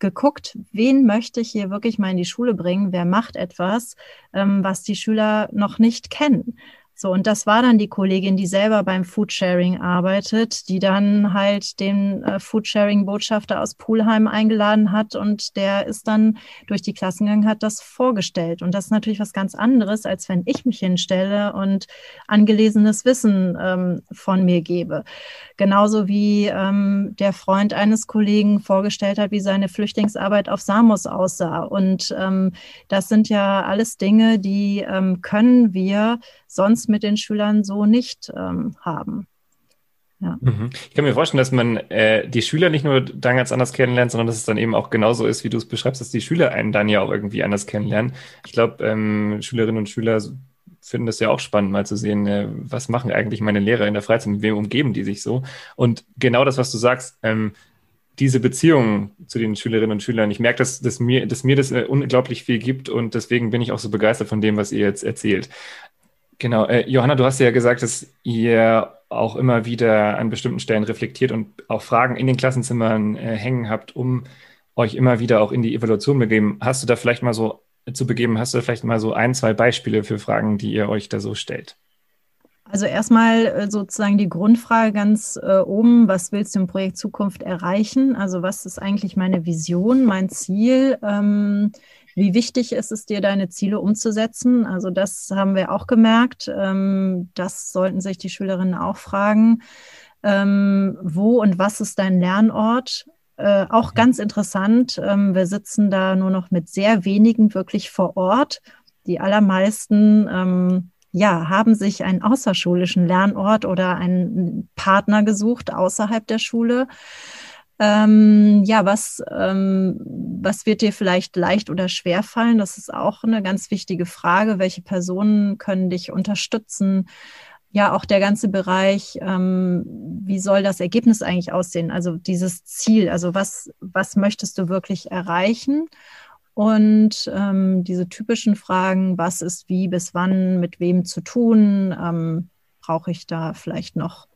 Speaker 2: geguckt, wen möchte ich hier wirklich mal in die Schule bringen, wer macht etwas, ähm, was die Schüler noch nicht kennen. So, und das war dann die Kollegin, die selber beim Foodsharing arbeitet, die dann halt den äh, Foodsharing-Botschafter aus Pulheim eingeladen hat und der ist dann durch die Klassen gegangen, hat das vorgestellt. Und das ist natürlich was ganz anderes, als wenn ich mich hinstelle und angelesenes Wissen ähm, von mir gebe. Genauso wie ähm, der Freund eines Kollegen vorgestellt hat, wie seine Flüchtlingsarbeit auf Samos aussah. Und ähm, das sind ja alles Dinge, die ähm, können wir sonst mit den Schülern so nicht ähm, haben.
Speaker 1: Ja. Mhm. Ich kann mir vorstellen, dass man äh, die Schüler nicht nur dann ganz anders kennenlernt, sondern dass es dann eben auch genauso ist, wie du es beschreibst, dass die Schüler einen dann ja auch irgendwie anders kennenlernen. Ich glaube, ähm, Schülerinnen und Schüler finden das ja auch spannend, mal zu sehen, äh, was machen eigentlich meine Lehrer in der Freizeit, mit wem umgeben die sich so. Und genau das, was du sagst, ähm, diese Beziehung zu den Schülerinnen und Schülern, ich merke, dass, dass, mir, dass mir das äh, unglaublich viel gibt und deswegen bin ich auch so begeistert von dem, was ihr jetzt erzählt. Genau, äh, Johanna, du hast ja gesagt, dass ihr auch immer wieder an bestimmten Stellen reflektiert und auch Fragen in den Klassenzimmern äh, hängen habt, um euch immer wieder auch in die Evaluation begeben. Hast du da vielleicht mal so zu begeben, hast du da vielleicht mal so ein, zwei Beispiele für Fragen, die ihr euch da so stellt?
Speaker 2: Also erstmal äh, sozusagen die Grundfrage ganz äh, oben, was willst du im Projekt Zukunft erreichen? Also was ist eigentlich meine Vision, mein Ziel? Ähm, wie wichtig ist es dir, deine Ziele umzusetzen? Also das haben wir auch gemerkt. Ähm, das sollten sich die Schülerinnen auch fragen. Ähm, wo und was ist dein Lernort? Äh, auch ganz interessant. Ähm, wir sitzen da nur noch mit sehr wenigen wirklich vor Ort. Die allermeisten ja, haben sich einen außerschulischen Lernort oder einen Partner gesucht außerhalb der Schule. Ähm, ja, was, ähm, was wird dir vielleicht leicht oder schwer fallen? Das ist auch eine ganz wichtige Frage. Welche Personen können dich unterstützen? Ja, auch der ganze Bereich, ähm, wie soll das Ergebnis eigentlich aussehen? Also dieses Ziel, also was, was möchtest du wirklich erreichen? Und ähm, diese typischen Fragen, was ist wie, bis wann, mit wem zu tun? Ähm, Brauche ich da vielleicht noch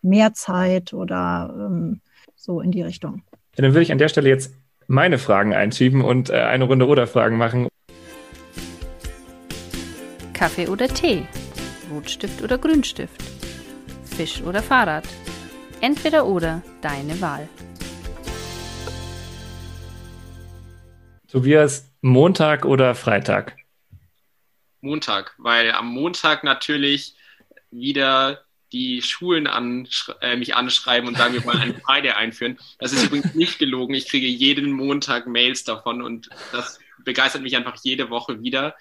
Speaker 2: mehr Zeit oder ähm, so in die Richtung.
Speaker 1: Ja, dann würde ich an der Stelle jetzt meine Fragen einschieben und äh, eine Runde Oder-Fragen machen.
Speaker 4: Kaffee oder Tee? Rotstift oder Grünstift? Fisch oder Fahrrad? Entweder oder, deine Wahl.
Speaker 1: Tobias, Montag oder Freitag?
Speaker 3: Montag, weil am Montag natürlich wieder die Schulen an, äh, mich anschreiben und sagen, wir wollen einen Friday einführen. Das ist übrigens nicht gelogen. Ich kriege jeden Montag Mails davon und das begeistert mich einfach jede Woche wieder.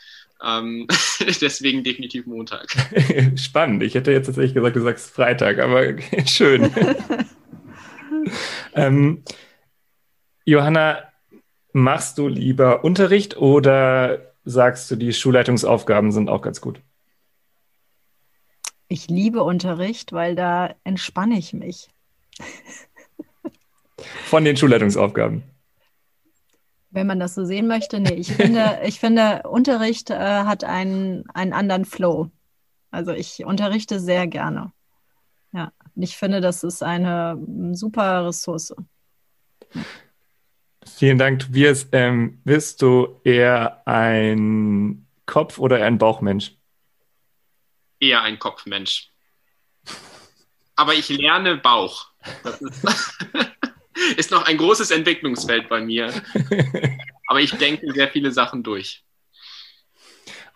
Speaker 3: Ähm, deswegen definitiv Montag.
Speaker 1: Spannend. Ich hätte jetzt tatsächlich gesagt, du sagst Freitag, aber schön. ähm, Johanna, machst du lieber Unterricht oder sagst du, die Schulleitungsaufgaben sind auch ganz gut?
Speaker 2: Ich liebe Unterricht, weil da entspanne ich mich.
Speaker 1: Von den Schulleitungsaufgaben.
Speaker 2: Wenn man das so sehen möchte, nee. Ich finde, ich finde Unterricht äh, hat einen, einen anderen Flow. Also ich unterrichte sehr gerne. Ja, ich finde, das ist eine super Ressource.
Speaker 1: Vielen Dank, Tobias. Ähm, bist du eher ein Kopf- oder eher ein Bauchmensch?
Speaker 3: Eher ein Kopfmensch. Aber ich lerne Bauch. Das ist, ist noch ein großes Entwicklungsfeld bei mir. Aber ich denke sehr viele Sachen durch.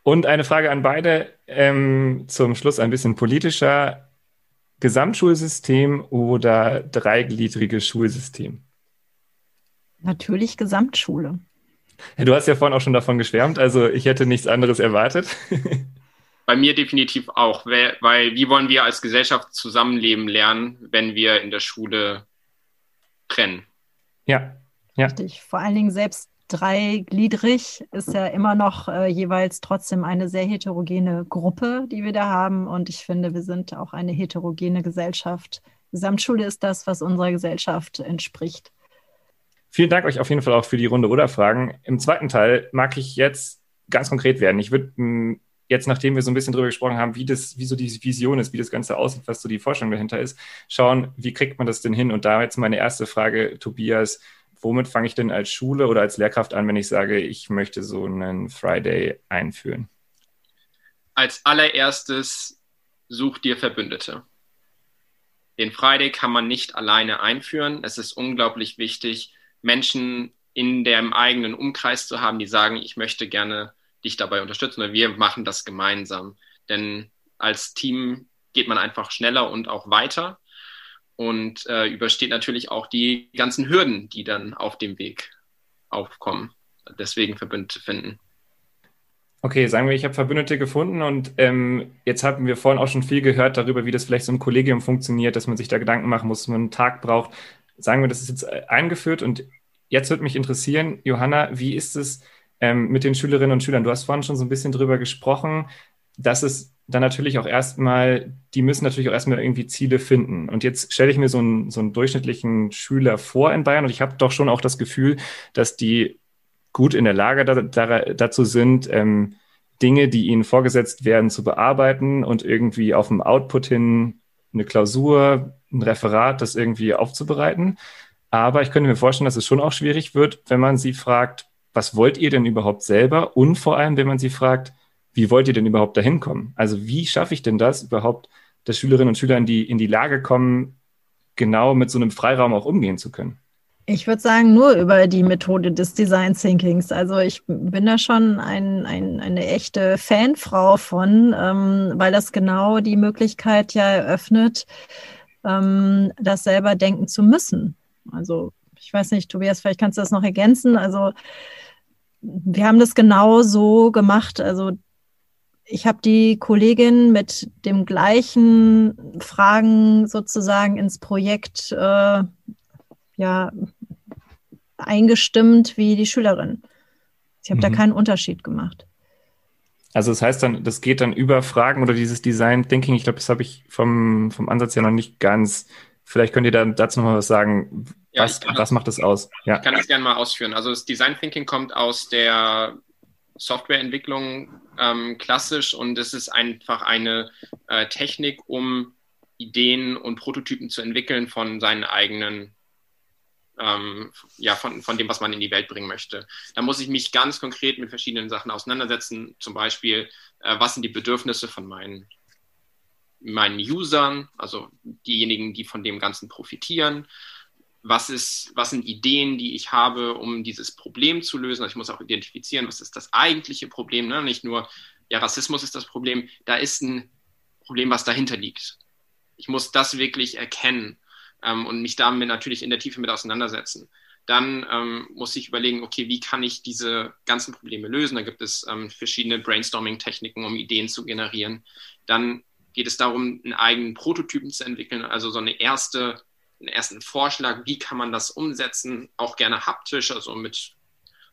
Speaker 1: Und eine Frage an beide ähm, zum Schluss ein bisschen politischer. Gesamtschulsystem oder dreigliedriges Schulsystem?
Speaker 2: Natürlich Gesamtschule.
Speaker 1: Du hast ja vorhin auch schon davon geschwärmt, also ich hätte nichts anderes erwartet.
Speaker 3: Bei mir definitiv auch, weil, weil wie wollen wir als Gesellschaft zusammenleben lernen, wenn wir in der Schule trennen?
Speaker 1: Ja, ja.
Speaker 2: Richtig. Vor allen Dingen selbst dreigliedrig, ist ja immer noch äh, jeweils trotzdem eine sehr heterogene Gruppe, die wir da haben. Und ich finde, wir sind auch eine heterogene Gesellschaft. Gesamtschule ist das, was unserer Gesellschaft entspricht.
Speaker 1: Vielen Dank euch auf jeden Fall auch für die Runde oder Fragen. Im zweiten Teil mag ich jetzt ganz konkret werden. Ich würde jetzt, nachdem wir so ein bisschen darüber gesprochen haben, wie das, wie so diese Vision ist, wie das Ganze aussieht, was so die Forschung dahinter ist, schauen, wie kriegt man das denn hin? Und da jetzt meine erste Frage, Tobias, womit fange ich denn als Schule oder als Lehrkraft an, wenn ich sage, ich möchte so einen Friday einführen?
Speaker 3: Als allererstes such dir Verbündete. Den Friday kann man nicht alleine einführen. Es ist unglaublich wichtig, Menschen in dem eigenen Umkreis zu haben, die sagen, ich möchte gerne dich dabei unterstützen oder wir machen das gemeinsam. Denn als Team geht man einfach schneller und auch weiter und äh, übersteht natürlich auch die ganzen Hürden, die dann auf dem Weg aufkommen. Deswegen Verbündete finden.
Speaker 1: Okay, sagen wir, ich habe Verbündete gefunden und ähm, jetzt haben wir vorhin auch schon viel gehört darüber, wie das vielleicht so im Kollegium funktioniert, dass man sich da Gedanken machen muss, dass man einen Tag braucht. Sagen wir, das ist jetzt eingeführt und jetzt würde mich interessieren, Johanna, wie ist es ähm, mit den Schülerinnen und Schülern? Du hast vorhin schon so ein bisschen drüber gesprochen, dass es dann natürlich auch erstmal, die müssen natürlich auch erstmal irgendwie Ziele finden. Und jetzt stelle ich mir so einen, so einen durchschnittlichen Schüler vor in Bayern und ich habe doch schon auch das Gefühl, dass die gut in der Lage da, da, dazu sind, ähm, Dinge, die ihnen vorgesetzt werden, zu bearbeiten und irgendwie auf dem Output hin eine Klausur, ein Referat, das irgendwie aufzubereiten. Aber ich könnte mir vorstellen, dass es schon auch schwierig wird, wenn man sie fragt, was wollt ihr denn überhaupt selber? Und vor allem, wenn man sie fragt, wie wollt ihr denn überhaupt dahin kommen? Also wie schaffe ich denn das überhaupt, dass Schülerinnen und Schüler in die, in die Lage kommen, genau mit so einem Freiraum auch umgehen zu können?
Speaker 2: Ich würde sagen, nur über die Methode des Design Thinkings. Also ich bin da schon ein, ein, eine echte Fanfrau von, ähm, weil das genau die Möglichkeit ja eröffnet, ähm, das selber denken zu müssen. Also ich weiß nicht, Tobias, vielleicht kannst du das noch ergänzen. Also wir haben das genau so gemacht. Also ich habe die Kollegin mit dem gleichen Fragen sozusagen ins Projekt äh, ja, eingestimmt wie die Schülerin. Ich habe mhm. da keinen Unterschied gemacht.
Speaker 1: Also das heißt dann, das geht dann über Fragen oder dieses Design Thinking. Ich glaube, das habe ich vom, vom Ansatz ja noch nicht ganz. Vielleicht könnt ihr dann dazu noch mal was sagen. Ja, was, was macht das aus?
Speaker 3: Ja. Ich kann das gerne mal ausführen. Also das Design Thinking kommt aus der Softwareentwicklung ähm, klassisch und es ist einfach eine äh, Technik, um Ideen und Prototypen zu entwickeln von seinen eigenen ähm, ja, von, von dem, was man in die Welt bringen möchte. Da muss ich mich ganz konkret mit verschiedenen Sachen auseinandersetzen. Zum Beispiel, äh, was sind die Bedürfnisse von meinen, meinen Usern, also diejenigen, die von dem Ganzen profitieren. Was, ist, was sind Ideen, die ich habe, um dieses Problem zu lösen? Also ich muss auch identifizieren, was ist das eigentliche Problem. Ne? Nicht nur, ja, Rassismus ist das Problem, da ist ein Problem, was dahinter liegt. Ich muss das wirklich erkennen ähm, und mich damit natürlich in der Tiefe mit auseinandersetzen. Dann ähm, muss ich überlegen, okay, wie kann ich diese ganzen Probleme lösen? Da gibt es ähm, verschiedene Brainstorming-Techniken, um Ideen zu generieren. Dann geht es darum, einen eigenen Prototypen zu entwickeln, also so eine erste, einen ersten Vorschlag, wie kann man das umsetzen, auch gerne haptisch, also mit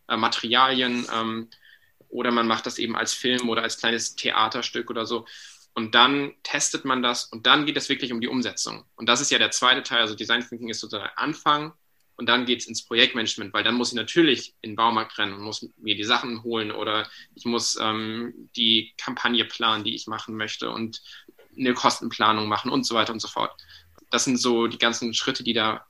Speaker 3: äh, Materialien. Ähm, oder man macht das eben als Film oder als kleines Theaterstück oder so. Und dann testet man das und dann geht es wirklich um die Umsetzung. Und das ist ja der zweite Teil. Also Design Thinking ist sozusagen Anfang und dann geht es ins Projektmanagement, weil dann muss ich natürlich in den Baumarkt rennen und muss mir die Sachen holen oder ich muss ähm, die Kampagne planen, die ich machen möchte und eine Kostenplanung machen und so weiter und so fort. Das sind so die ganzen Schritte, die da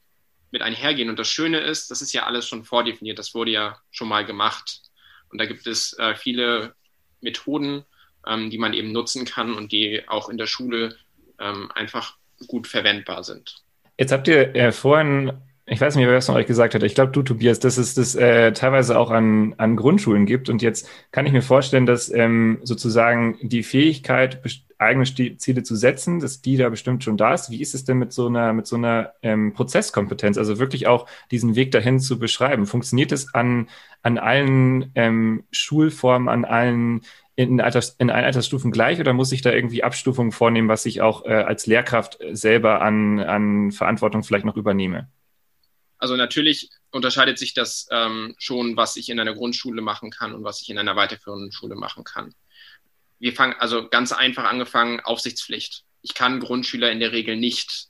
Speaker 3: mit einhergehen. Und das Schöne ist, das ist ja alles schon vordefiniert. Das wurde ja schon mal gemacht. Und da gibt es äh, viele Methoden, ähm, die man eben nutzen kann und die auch in der Schule ähm, einfach gut verwendbar sind.
Speaker 1: Jetzt habt ihr äh, vorhin, ich weiß nicht, wer es von euch gesagt hat, ich glaube du, Tobias, dass es das äh, teilweise auch an, an Grundschulen gibt. Und jetzt kann ich mir vorstellen, dass ähm, sozusagen die Fähigkeit, eigene Ziele zu setzen, dass die da bestimmt schon da ist. Wie ist es denn mit so einer, mit so einer ähm, Prozesskompetenz, also wirklich auch diesen Weg dahin zu beschreiben? Funktioniert es an, an allen ähm, Schulformen, an allen in, Alters, in allen Altersstufen gleich oder muss ich da irgendwie Abstufungen vornehmen, was ich auch äh, als Lehrkraft selber an, an Verantwortung vielleicht noch übernehme?
Speaker 3: Also natürlich unterscheidet sich das ähm, schon, was ich in einer Grundschule machen kann und was ich in einer weiterführenden Schule machen kann. Wir fangen also ganz einfach angefangen, Aufsichtspflicht. Ich kann Grundschüler in der Regel nicht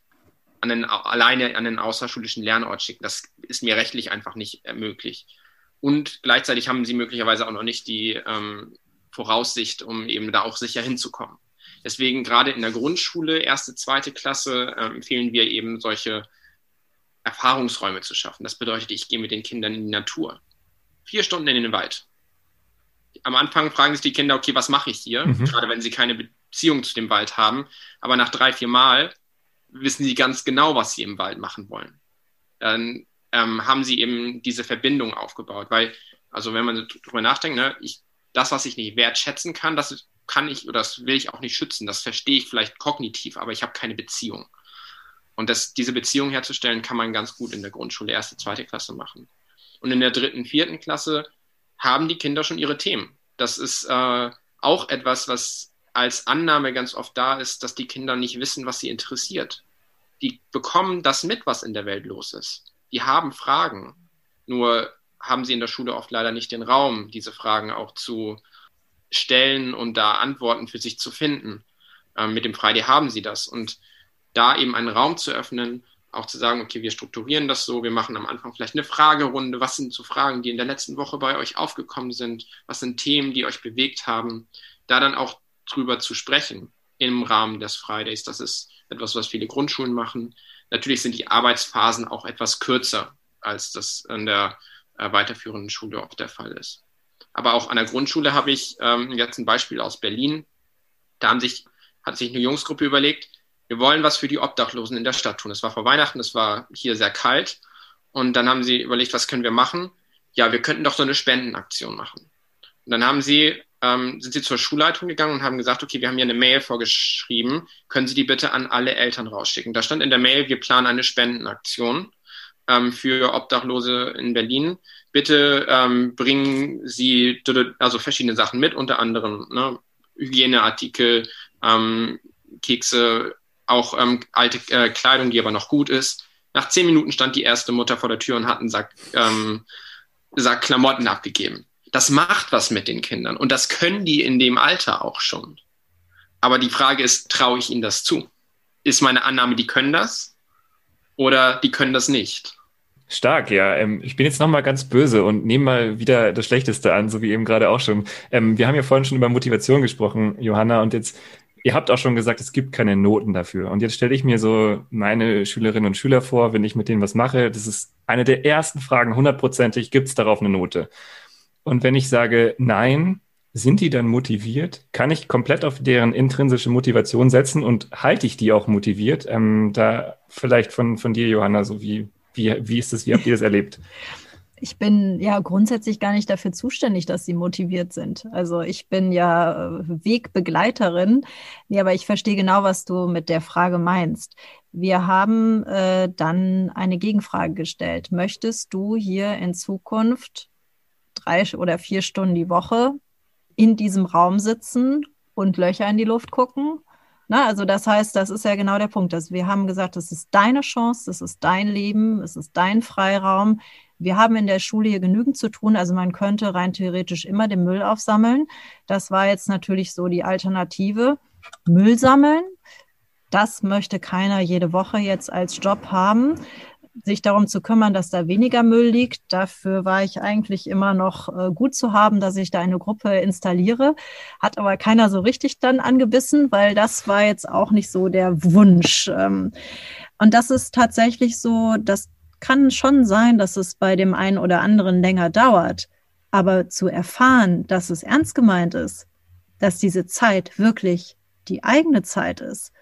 Speaker 3: an den, alleine an den außerschulischen Lernort schicken. Das ist mir rechtlich einfach nicht äh, möglich. Und gleichzeitig haben sie möglicherweise auch noch nicht die ähm, Voraussicht, um eben da auch sicher hinzukommen. Deswegen gerade in der Grundschule, erste, zweite Klasse, äh, empfehlen wir eben solche Erfahrungsräume zu schaffen. Das bedeutet, ich gehe mit den Kindern in die Natur. Vier Stunden in den Wald. Am Anfang fragen sich die Kinder, okay, was mache ich hier? Mhm. Gerade wenn sie keine Beziehung zu dem Wald haben. Aber nach drei, vier Mal wissen sie ganz genau, was sie im Wald machen wollen. Dann ähm, haben sie eben diese Verbindung aufgebaut. Weil, also wenn man darüber nachdenkt, ne, ich, das, was ich nicht wertschätzen kann, das kann ich oder das will ich auch nicht schützen. Das verstehe ich vielleicht kognitiv, aber ich habe keine Beziehung. Und das, diese Beziehung herzustellen, kann man ganz gut in der Grundschule, erste, zweite Klasse machen. Und in der dritten, vierten Klasse haben die Kinder schon ihre Themen. Das ist äh, auch etwas, was als Annahme ganz oft da ist, dass die Kinder nicht wissen, was sie interessiert. Die bekommen das mit, was in der Welt los ist. Die haben Fragen. Nur haben sie in der Schule oft leider nicht den Raum, diese Fragen auch zu stellen und da Antworten für sich zu finden. Ähm, mit dem Friday haben sie das. Und da eben einen Raum zu öffnen, auch zu sagen, okay, wir strukturieren das so, wir machen am Anfang vielleicht eine Fragerunde, was sind so Fragen, die in der letzten Woche bei euch aufgekommen sind, was sind Themen, die euch bewegt haben, da dann auch drüber zu sprechen im Rahmen des Fridays. Das ist etwas, was viele Grundschulen machen. Natürlich sind die Arbeitsphasen auch etwas kürzer, als das an der äh, weiterführenden Schule oft der Fall ist. Aber auch an der Grundschule habe ich ähm, jetzt ein Beispiel aus Berlin. Da haben sich, hat sich eine Jungsgruppe überlegt, wir wollen was für die Obdachlosen in der Stadt tun. Es war vor Weihnachten, es war hier sehr kalt. Und dann haben sie überlegt, was können wir machen? Ja, wir könnten doch so eine Spendenaktion machen. Und dann haben sie, ähm, sind sie zur Schulleitung gegangen und haben gesagt, okay, wir haben hier eine Mail vorgeschrieben, können Sie die bitte an alle Eltern rausschicken? Da stand in der Mail, wir planen eine Spendenaktion ähm, für Obdachlose in Berlin. Bitte ähm, bringen Sie also verschiedene Sachen mit, unter anderem ne, Hygieneartikel, ähm, Kekse, auch ähm, alte äh, Kleidung, die aber noch gut ist. Nach zehn Minuten stand die erste Mutter vor der Tür und hat einen Sack, ähm, Sack Klamotten abgegeben. Das macht was mit den Kindern und das können die in dem Alter auch schon. Aber die Frage ist, traue ich ihnen das zu? Ist meine Annahme, die können das oder die können das nicht?
Speaker 1: Stark, ja. Ähm, ich bin jetzt nochmal ganz böse und nehme mal wieder das Schlechteste an, so wie eben gerade auch schon. Ähm, wir haben ja vorhin schon über Motivation gesprochen, Johanna, und jetzt Ihr habt auch schon gesagt, es gibt keine Noten dafür. Und jetzt stelle ich mir so meine Schülerinnen und Schüler vor, wenn ich mit denen was mache. Das ist eine der ersten Fragen, hundertprozentig, gibt es darauf eine Note? Und wenn ich sage nein, sind die dann motiviert? Kann ich komplett auf deren intrinsische Motivation setzen und halte ich die auch motiviert? Ähm, da vielleicht von, von dir, Johanna, so wie, wie, wie ist das, wie habt ihr das erlebt?
Speaker 2: ich bin ja grundsätzlich gar nicht dafür zuständig, dass sie motiviert sind. Also ich bin ja äh, Wegbegleiterin. Nee, aber ich verstehe genau, was du mit der Frage meinst. Wir haben äh, dann eine Gegenfrage gestellt. Möchtest du hier in Zukunft drei oder vier Stunden die Woche in diesem Raum sitzen und Löcher in die Luft gucken? Na, also das heißt, das ist ja genau der Punkt. Dass wir haben gesagt, das ist deine Chance, das ist dein Leben, es ist dein Freiraum wir haben in der Schule hier genügend zu tun. Also man könnte rein theoretisch immer den Müll aufsammeln. Das war jetzt natürlich so die Alternative. Müll sammeln. Das möchte keiner jede Woche jetzt als Job haben sich darum zu kümmern, dass da weniger Müll liegt. Dafür war ich eigentlich immer noch äh, gut zu haben, dass ich da eine Gruppe installiere. Hat aber keiner so richtig dann angebissen, weil das war jetzt auch nicht so der Wunsch. Ähm, und das ist tatsächlich so, dass kann schon sein, dass es bei dem einen oder anderen länger dauert. Aber zu erfahren, dass es ernst gemeint ist, dass diese Zeit wirklich die eigene Zeit ist,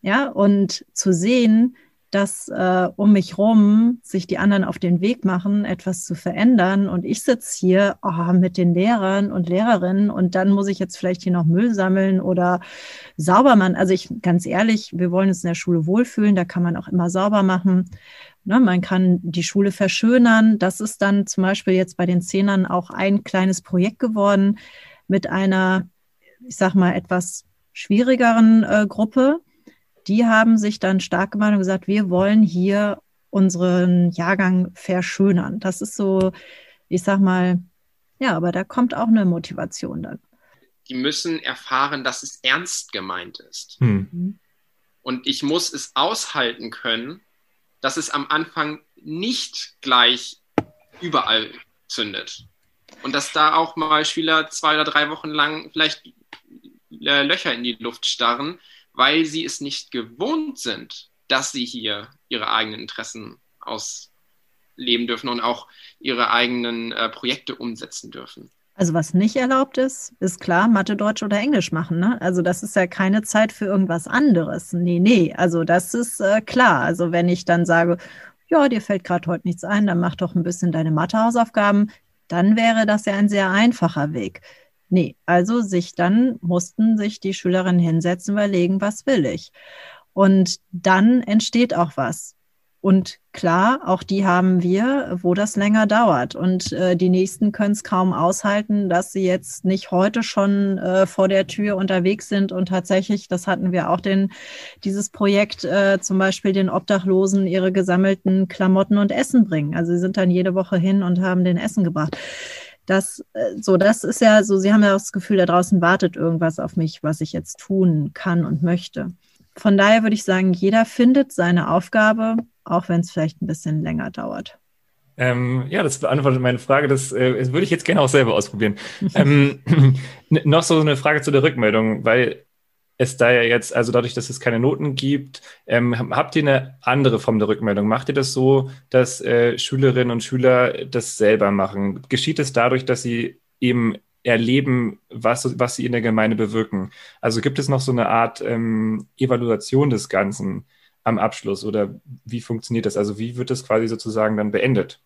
Speaker 2: ja, und zu sehen, dass äh, um mich rum sich die anderen auf den Weg machen, etwas zu verändern. Und ich sitze hier oh, mit den Lehrern und Lehrerinnen und dann muss ich jetzt vielleicht hier noch Müll sammeln oder sauber machen. Also ich, ganz ehrlich, wir wollen uns in der Schule wohlfühlen, da kann man auch immer sauber machen. Ne, man kann die Schule verschönern. Das ist dann zum Beispiel jetzt bei den Zehnern auch ein kleines Projekt geworden mit einer, ich sag mal, etwas schwierigeren äh, Gruppe. Die haben sich dann stark gemacht und gesagt, wir wollen hier unseren Jahrgang verschönern. Das ist so, ich sag mal, ja, aber da kommt auch eine Motivation dann.
Speaker 3: Die müssen erfahren, dass es ernst gemeint ist. Hm. Und ich muss es aushalten können, dass es am Anfang nicht gleich überall zündet. Und dass da auch mal Schüler zwei oder drei Wochen lang vielleicht äh, Löcher in die Luft starren, weil sie es nicht gewohnt sind, dass sie hier ihre eigenen Interessen ausleben dürfen und auch ihre eigenen äh, Projekte umsetzen dürfen.
Speaker 2: Also was nicht erlaubt ist, ist klar, Mathe, Deutsch oder Englisch machen. Ne? Also das ist ja keine Zeit für irgendwas anderes. Nee, nee, also das ist äh, klar. Also wenn ich dann sage, ja, dir fällt gerade heute nichts ein, dann mach doch ein bisschen deine Mathehausaufgaben, dann wäre das ja ein sehr einfacher Weg. Nee, also sich dann mussten sich die Schülerinnen hinsetzen, überlegen, was will ich. Und dann entsteht auch was. Und klar, auch die haben wir, wo das länger dauert. Und äh, die nächsten können es kaum aushalten, dass sie jetzt nicht heute schon äh, vor der Tür unterwegs sind und tatsächlich, das hatten wir auch den, dieses Projekt, äh, zum Beispiel den Obdachlosen ihre gesammelten Klamotten und Essen bringen. Also sie sind dann jede Woche hin und haben den Essen gebracht. Das, äh, so, das ist ja so, sie haben ja auch das Gefühl, da draußen wartet irgendwas auf mich, was ich jetzt tun kann und möchte. Von daher würde ich sagen, jeder findet seine Aufgabe auch wenn es vielleicht ein bisschen länger dauert.
Speaker 1: Ähm, ja, das beantwortet meine Frage. Das, äh, das würde ich jetzt gerne auch selber ausprobieren. ähm, noch so eine Frage zu der Rückmeldung, weil es da ja jetzt, also dadurch, dass es keine Noten gibt, ähm, habt ihr eine andere Form der Rückmeldung? Macht ihr das so, dass äh, Schülerinnen und Schüler das selber machen? Geschieht es dadurch, dass sie eben erleben, was, was sie in der Gemeinde bewirken? Also gibt es noch so eine Art ähm, Evaluation des Ganzen? am Abschluss oder wie funktioniert das? Also wie wird das quasi sozusagen dann beendet?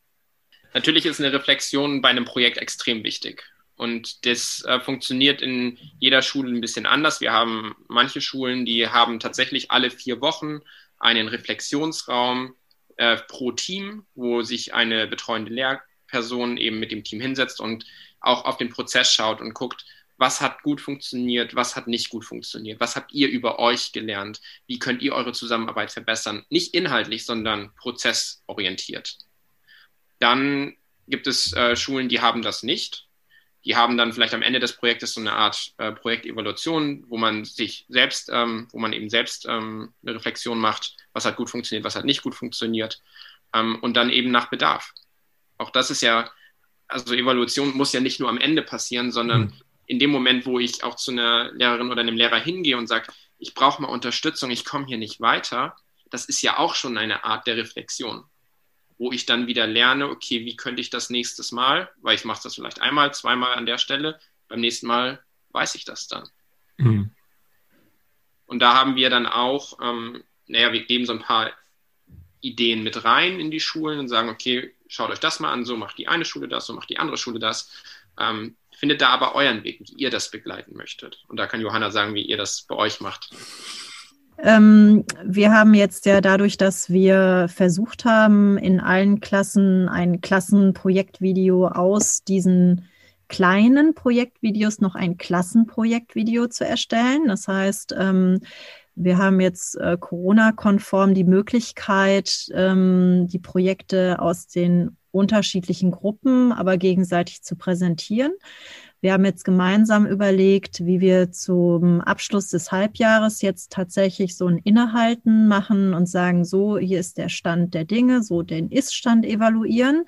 Speaker 3: Natürlich ist eine Reflexion bei einem Projekt extrem wichtig. Und das äh, funktioniert in jeder Schule ein bisschen anders. Wir haben manche Schulen, die haben tatsächlich alle vier Wochen einen Reflexionsraum äh, pro Team, wo sich eine betreuende Lehrperson eben mit dem Team hinsetzt und auch auf den Prozess schaut und guckt, was hat gut funktioniert, was hat nicht gut funktioniert, was habt ihr über euch gelernt, wie könnt ihr eure Zusammenarbeit verbessern, nicht inhaltlich, sondern prozessorientiert. Dann gibt es äh, Schulen, die haben das nicht. Die haben dann vielleicht am Ende des Projektes so eine Art äh, Projektevaluation, wo man sich selbst, ähm, wo man eben selbst ähm, eine Reflexion macht, was hat gut funktioniert, was hat nicht gut funktioniert ähm, und dann eben nach Bedarf. Auch das ist ja, also Evaluation muss ja nicht nur am Ende passieren, sondern mhm in dem Moment, wo ich auch zu einer Lehrerin oder einem Lehrer hingehe und sage, ich brauche mal Unterstützung, ich komme hier nicht weiter, das ist ja auch schon eine Art der Reflexion, wo ich dann wieder lerne, okay, wie könnte ich das nächstes Mal, weil ich mache das vielleicht einmal, zweimal an der Stelle, beim nächsten Mal weiß ich das dann. Mhm. Und da haben wir dann auch, ähm, naja, wir geben so ein paar Ideen mit rein in die Schulen und sagen, okay, schaut euch das mal an, so macht die eine Schule das, so macht die andere Schule das. Ähm, Findet da aber euren Weg, wie ihr das begleiten möchtet. Und da kann Johanna sagen, wie ihr das bei euch macht.
Speaker 2: Ähm, wir haben jetzt ja dadurch, dass wir versucht haben, in allen Klassen ein Klassenprojektvideo aus diesen kleinen Projektvideos noch ein Klassenprojektvideo zu erstellen. Das heißt, ähm, wir haben jetzt äh, Corona-konform die Möglichkeit, ähm, die Projekte aus den unterschiedlichen Gruppen, aber gegenseitig zu präsentieren. Wir haben jetzt gemeinsam überlegt, wie wir zum Abschluss des Halbjahres jetzt tatsächlich so ein Innehalten machen und sagen, so, hier ist der Stand der Dinge, so den Ist-Stand evaluieren.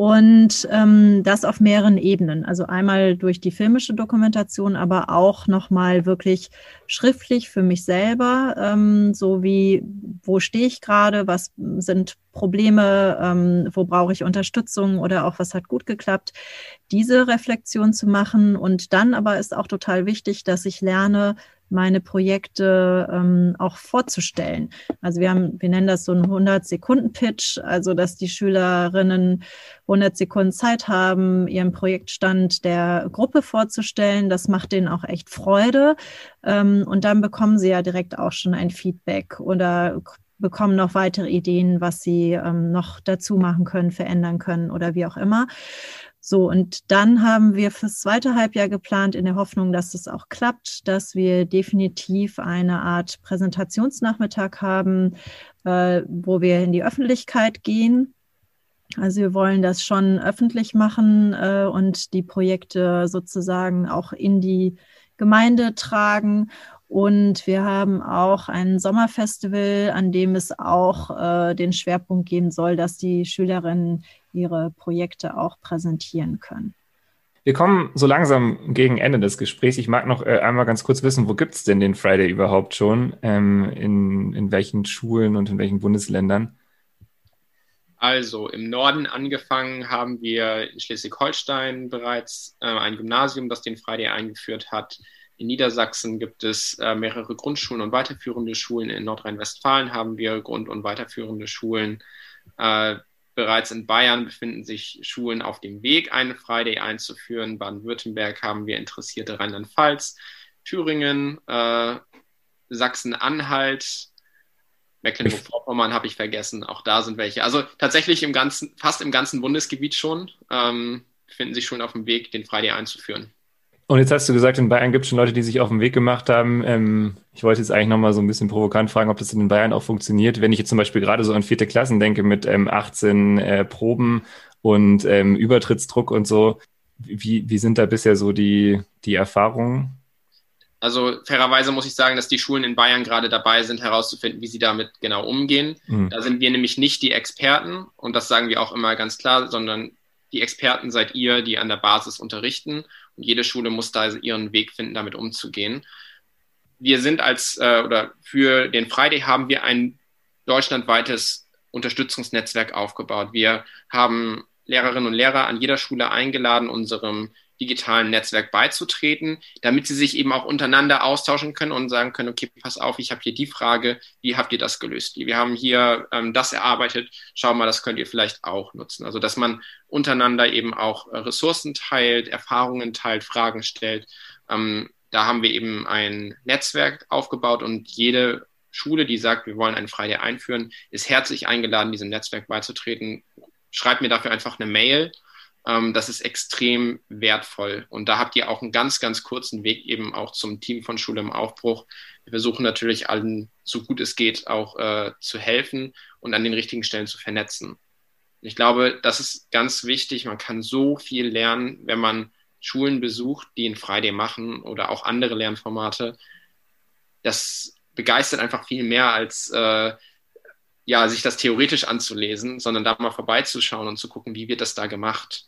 Speaker 2: Und ähm, das auf mehreren Ebenen. Also einmal durch die filmische Dokumentation, aber auch nochmal wirklich schriftlich für mich selber, ähm, so wie, wo stehe ich gerade, was sind Probleme, ähm, wo brauche ich Unterstützung oder auch was hat gut geklappt, diese Reflexion zu machen. Und dann aber ist auch total wichtig, dass ich lerne, meine Projekte ähm, auch vorzustellen. Also wir haben, wir nennen das so einen 100-Sekunden-Pitch, also dass die Schülerinnen 100 Sekunden Zeit haben, ihren Projektstand der Gruppe vorzustellen. Das macht denen auch echt Freude. Ähm, und dann bekommen sie ja direkt auch schon ein Feedback oder bekommen noch weitere Ideen, was sie ähm, noch dazu machen können, verändern können oder wie auch immer. So, und dann haben wir fürs zweite Halbjahr geplant, in der Hoffnung, dass es auch klappt, dass wir definitiv eine Art Präsentationsnachmittag haben, äh, wo wir in die Öffentlichkeit gehen. Also wir wollen das schon öffentlich machen äh, und die Projekte sozusagen auch in die Gemeinde tragen. Und wir haben auch ein Sommerfestival, an dem es auch äh, den Schwerpunkt geben soll, dass die Schülerinnen ihre Projekte auch präsentieren können.
Speaker 1: Wir kommen so langsam gegen Ende des Gesprächs. Ich mag noch äh, einmal ganz kurz wissen, wo gibt es denn den Friday überhaupt schon? Ähm, in, in welchen Schulen und in welchen Bundesländern?
Speaker 3: Also im Norden angefangen haben wir in Schleswig-Holstein bereits äh, ein Gymnasium, das den Friday eingeführt hat. In Niedersachsen gibt es äh, mehrere Grundschulen und weiterführende Schulen. In Nordrhein-Westfalen haben wir Grund- und weiterführende Schulen. Äh, bereits in Bayern befinden sich Schulen auf dem Weg, einen Friday einzuführen. Baden-Württemberg haben wir interessierte Rheinland-Pfalz, Thüringen, äh, Sachsen-Anhalt, Mecklenburg-Vorpommern habe ich vergessen, auch da sind welche. Also tatsächlich im ganzen, fast im ganzen Bundesgebiet schon ähm, befinden sich schon auf dem Weg, den Friday einzuführen.
Speaker 1: Und jetzt hast du gesagt, in Bayern gibt es schon Leute, die sich auf den Weg gemacht haben. Ähm, ich wollte jetzt eigentlich nochmal so ein bisschen provokant fragen, ob das in Bayern auch funktioniert. Wenn ich jetzt zum Beispiel gerade so an vierte Klassen denke mit ähm, 18 äh, Proben und ähm, Übertrittsdruck und so, wie, wie sind da bisher so die, die Erfahrungen?
Speaker 3: Also fairerweise muss ich sagen, dass die Schulen in Bayern gerade dabei sind, herauszufinden, wie sie damit genau umgehen. Mhm. Da sind wir nämlich nicht die Experten und das sagen wir auch immer ganz klar, sondern die Experten seid ihr, die an der Basis unterrichten jede Schule muss da ihren Weg finden, damit umzugehen. Wir sind als äh, oder für den Friday haben wir ein deutschlandweites Unterstützungsnetzwerk aufgebaut. Wir haben Lehrerinnen und Lehrer an jeder Schule eingeladen, unserem digitalen Netzwerk beizutreten, damit sie sich eben auch untereinander austauschen können und sagen können, okay, pass auf, ich habe hier die Frage, wie habt ihr das gelöst? Wir haben hier ähm, das erarbeitet, schau mal, das könnt ihr vielleicht auch nutzen. Also dass man untereinander eben auch äh, Ressourcen teilt, Erfahrungen teilt, Fragen stellt. Ähm, da haben wir eben ein Netzwerk aufgebaut und jede Schule, die sagt, wir wollen eine Friday einführen, ist herzlich eingeladen, diesem Netzwerk beizutreten. Schreibt mir dafür einfach eine Mail ähm, das ist extrem wertvoll. Und da habt ihr auch einen ganz, ganz kurzen Weg eben auch zum Team von Schule im Aufbruch. Wir versuchen natürlich allen, so gut es geht, auch äh, zu helfen und an den richtigen Stellen zu vernetzen. Ich glaube, das ist ganz wichtig. Man kann so viel lernen, wenn man Schulen besucht, die ein Friday machen oder auch andere Lernformate. Das begeistert einfach viel mehr als äh, ja, sich das theoretisch anzulesen, sondern da mal vorbeizuschauen und zu gucken, wie wird das da gemacht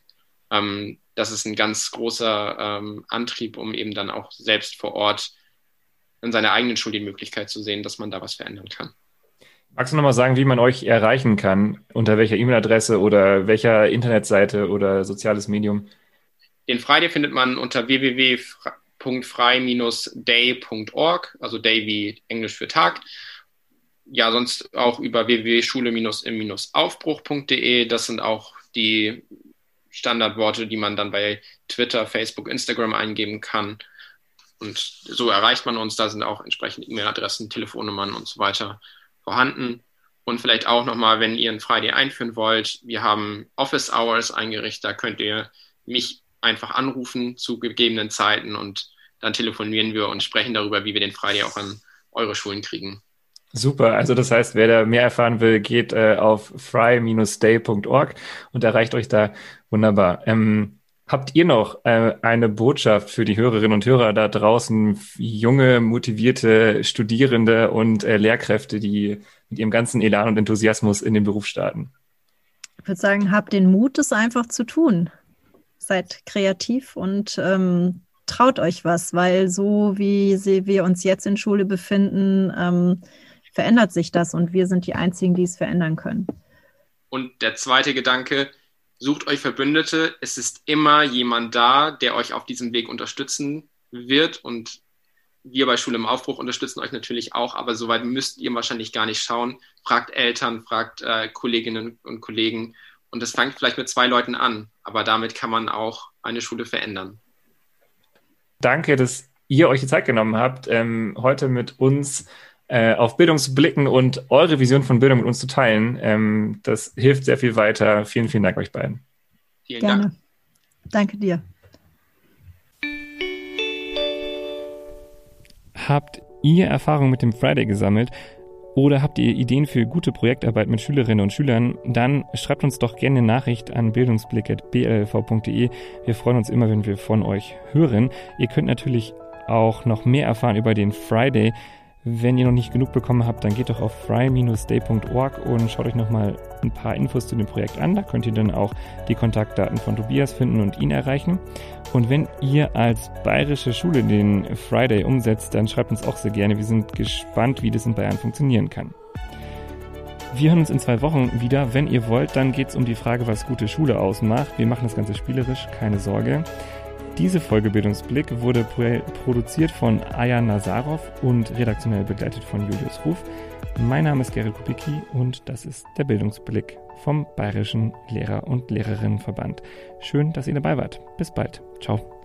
Speaker 3: ähm, das ist ein ganz großer ähm, Antrieb, um eben dann auch selbst vor Ort in seiner eigenen Schule die Möglichkeit zu sehen, dass man da was verändern kann.
Speaker 1: Magst du nochmal sagen, wie man euch erreichen kann? Unter welcher E-Mail-Adresse oder welcher Internetseite oder soziales Medium?
Speaker 3: Den Friday findet man unter www.frei-day.org, also Day wie Englisch für Tag. Ja, sonst auch über www.schule-im-aufbruch.de. Das sind auch die Standardworte, die man dann bei Twitter, Facebook, Instagram eingeben kann. Und so erreicht man uns. Da sind auch entsprechend E-Mail-Adressen, Telefonnummern und so weiter vorhanden. Und vielleicht auch nochmal, wenn ihr ein Friday einführen wollt, wir haben Office Hours eingerichtet. Da könnt ihr mich einfach anrufen zu gegebenen Zeiten und dann telefonieren wir und sprechen darüber, wie wir den Friday auch an eure Schulen kriegen.
Speaker 1: Super, also das heißt, wer da mehr erfahren will, geht äh, auf fry-day.org und erreicht euch da wunderbar. Ähm, habt ihr noch äh, eine Botschaft für die Hörerinnen und Hörer da draußen, junge, motivierte Studierende und äh, Lehrkräfte, die mit ihrem ganzen Elan und Enthusiasmus in den Beruf starten?
Speaker 2: Ich würde sagen, habt den Mut, es einfach zu tun. Seid kreativ und ähm, traut euch was, weil so wie sie, wir uns jetzt in Schule befinden, ähm, verändert sich das und wir sind die Einzigen, die es verändern können.
Speaker 3: Und der zweite Gedanke, sucht euch Verbündete. Es ist immer jemand da, der euch auf diesem Weg unterstützen wird und wir bei Schule im Aufbruch unterstützen euch natürlich auch, aber soweit müsst ihr wahrscheinlich gar nicht schauen. Fragt Eltern, fragt äh, Kolleginnen und Kollegen und es fängt vielleicht mit zwei Leuten an, aber damit kann man auch eine Schule verändern.
Speaker 1: Danke, dass ihr euch die Zeit genommen habt, ähm, heute mit uns äh, auf Bildung zu blicken und eure Vision von Bildung mit uns zu teilen. Ähm, das hilft sehr viel weiter. Vielen, vielen Dank euch beiden.
Speaker 2: Vielen Gerne. Dank. Danke dir.
Speaker 1: Habt ihr Erfahrung mit dem Friday gesammelt? Oder habt ihr Ideen für gute Projektarbeit mit Schülerinnen und Schülern? Dann schreibt uns doch gerne eine Nachricht an bildungsblick.blv.de. Wir freuen uns immer, wenn wir von euch hören. Ihr könnt natürlich auch noch mehr erfahren über den Friday. Wenn ihr noch nicht genug bekommen habt, dann geht doch auf fry-day.org und schaut euch nochmal ein paar Infos zu dem Projekt an. Da könnt ihr dann auch die Kontaktdaten von Tobias finden und ihn erreichen. Und wenn ihr als bayerische Schule den Friday umsetzt, dann schreibt uns auch sehr gerne. Wir sind gespannt, wie das in Bayern funktionieren kann. Wir hören uns in zwei Wochen wieder. Wenn ihr wollt, dann geht es um die Frage, was gute Schule ausmacht. Wir machen das Ganze spielerisch, keine Sorge. Diese Folge Bildungsblick wurde produziert von Aya Nazarov und redaktionell begleitet von Julius Ruf. Mein Name ist Gerrit Kubicki und das ist der Bildungsblick vom Bayerischen Lehrer- und Lehrerinnenverband. Schön, dass ihr dabei wart. Bis bald. Ciao.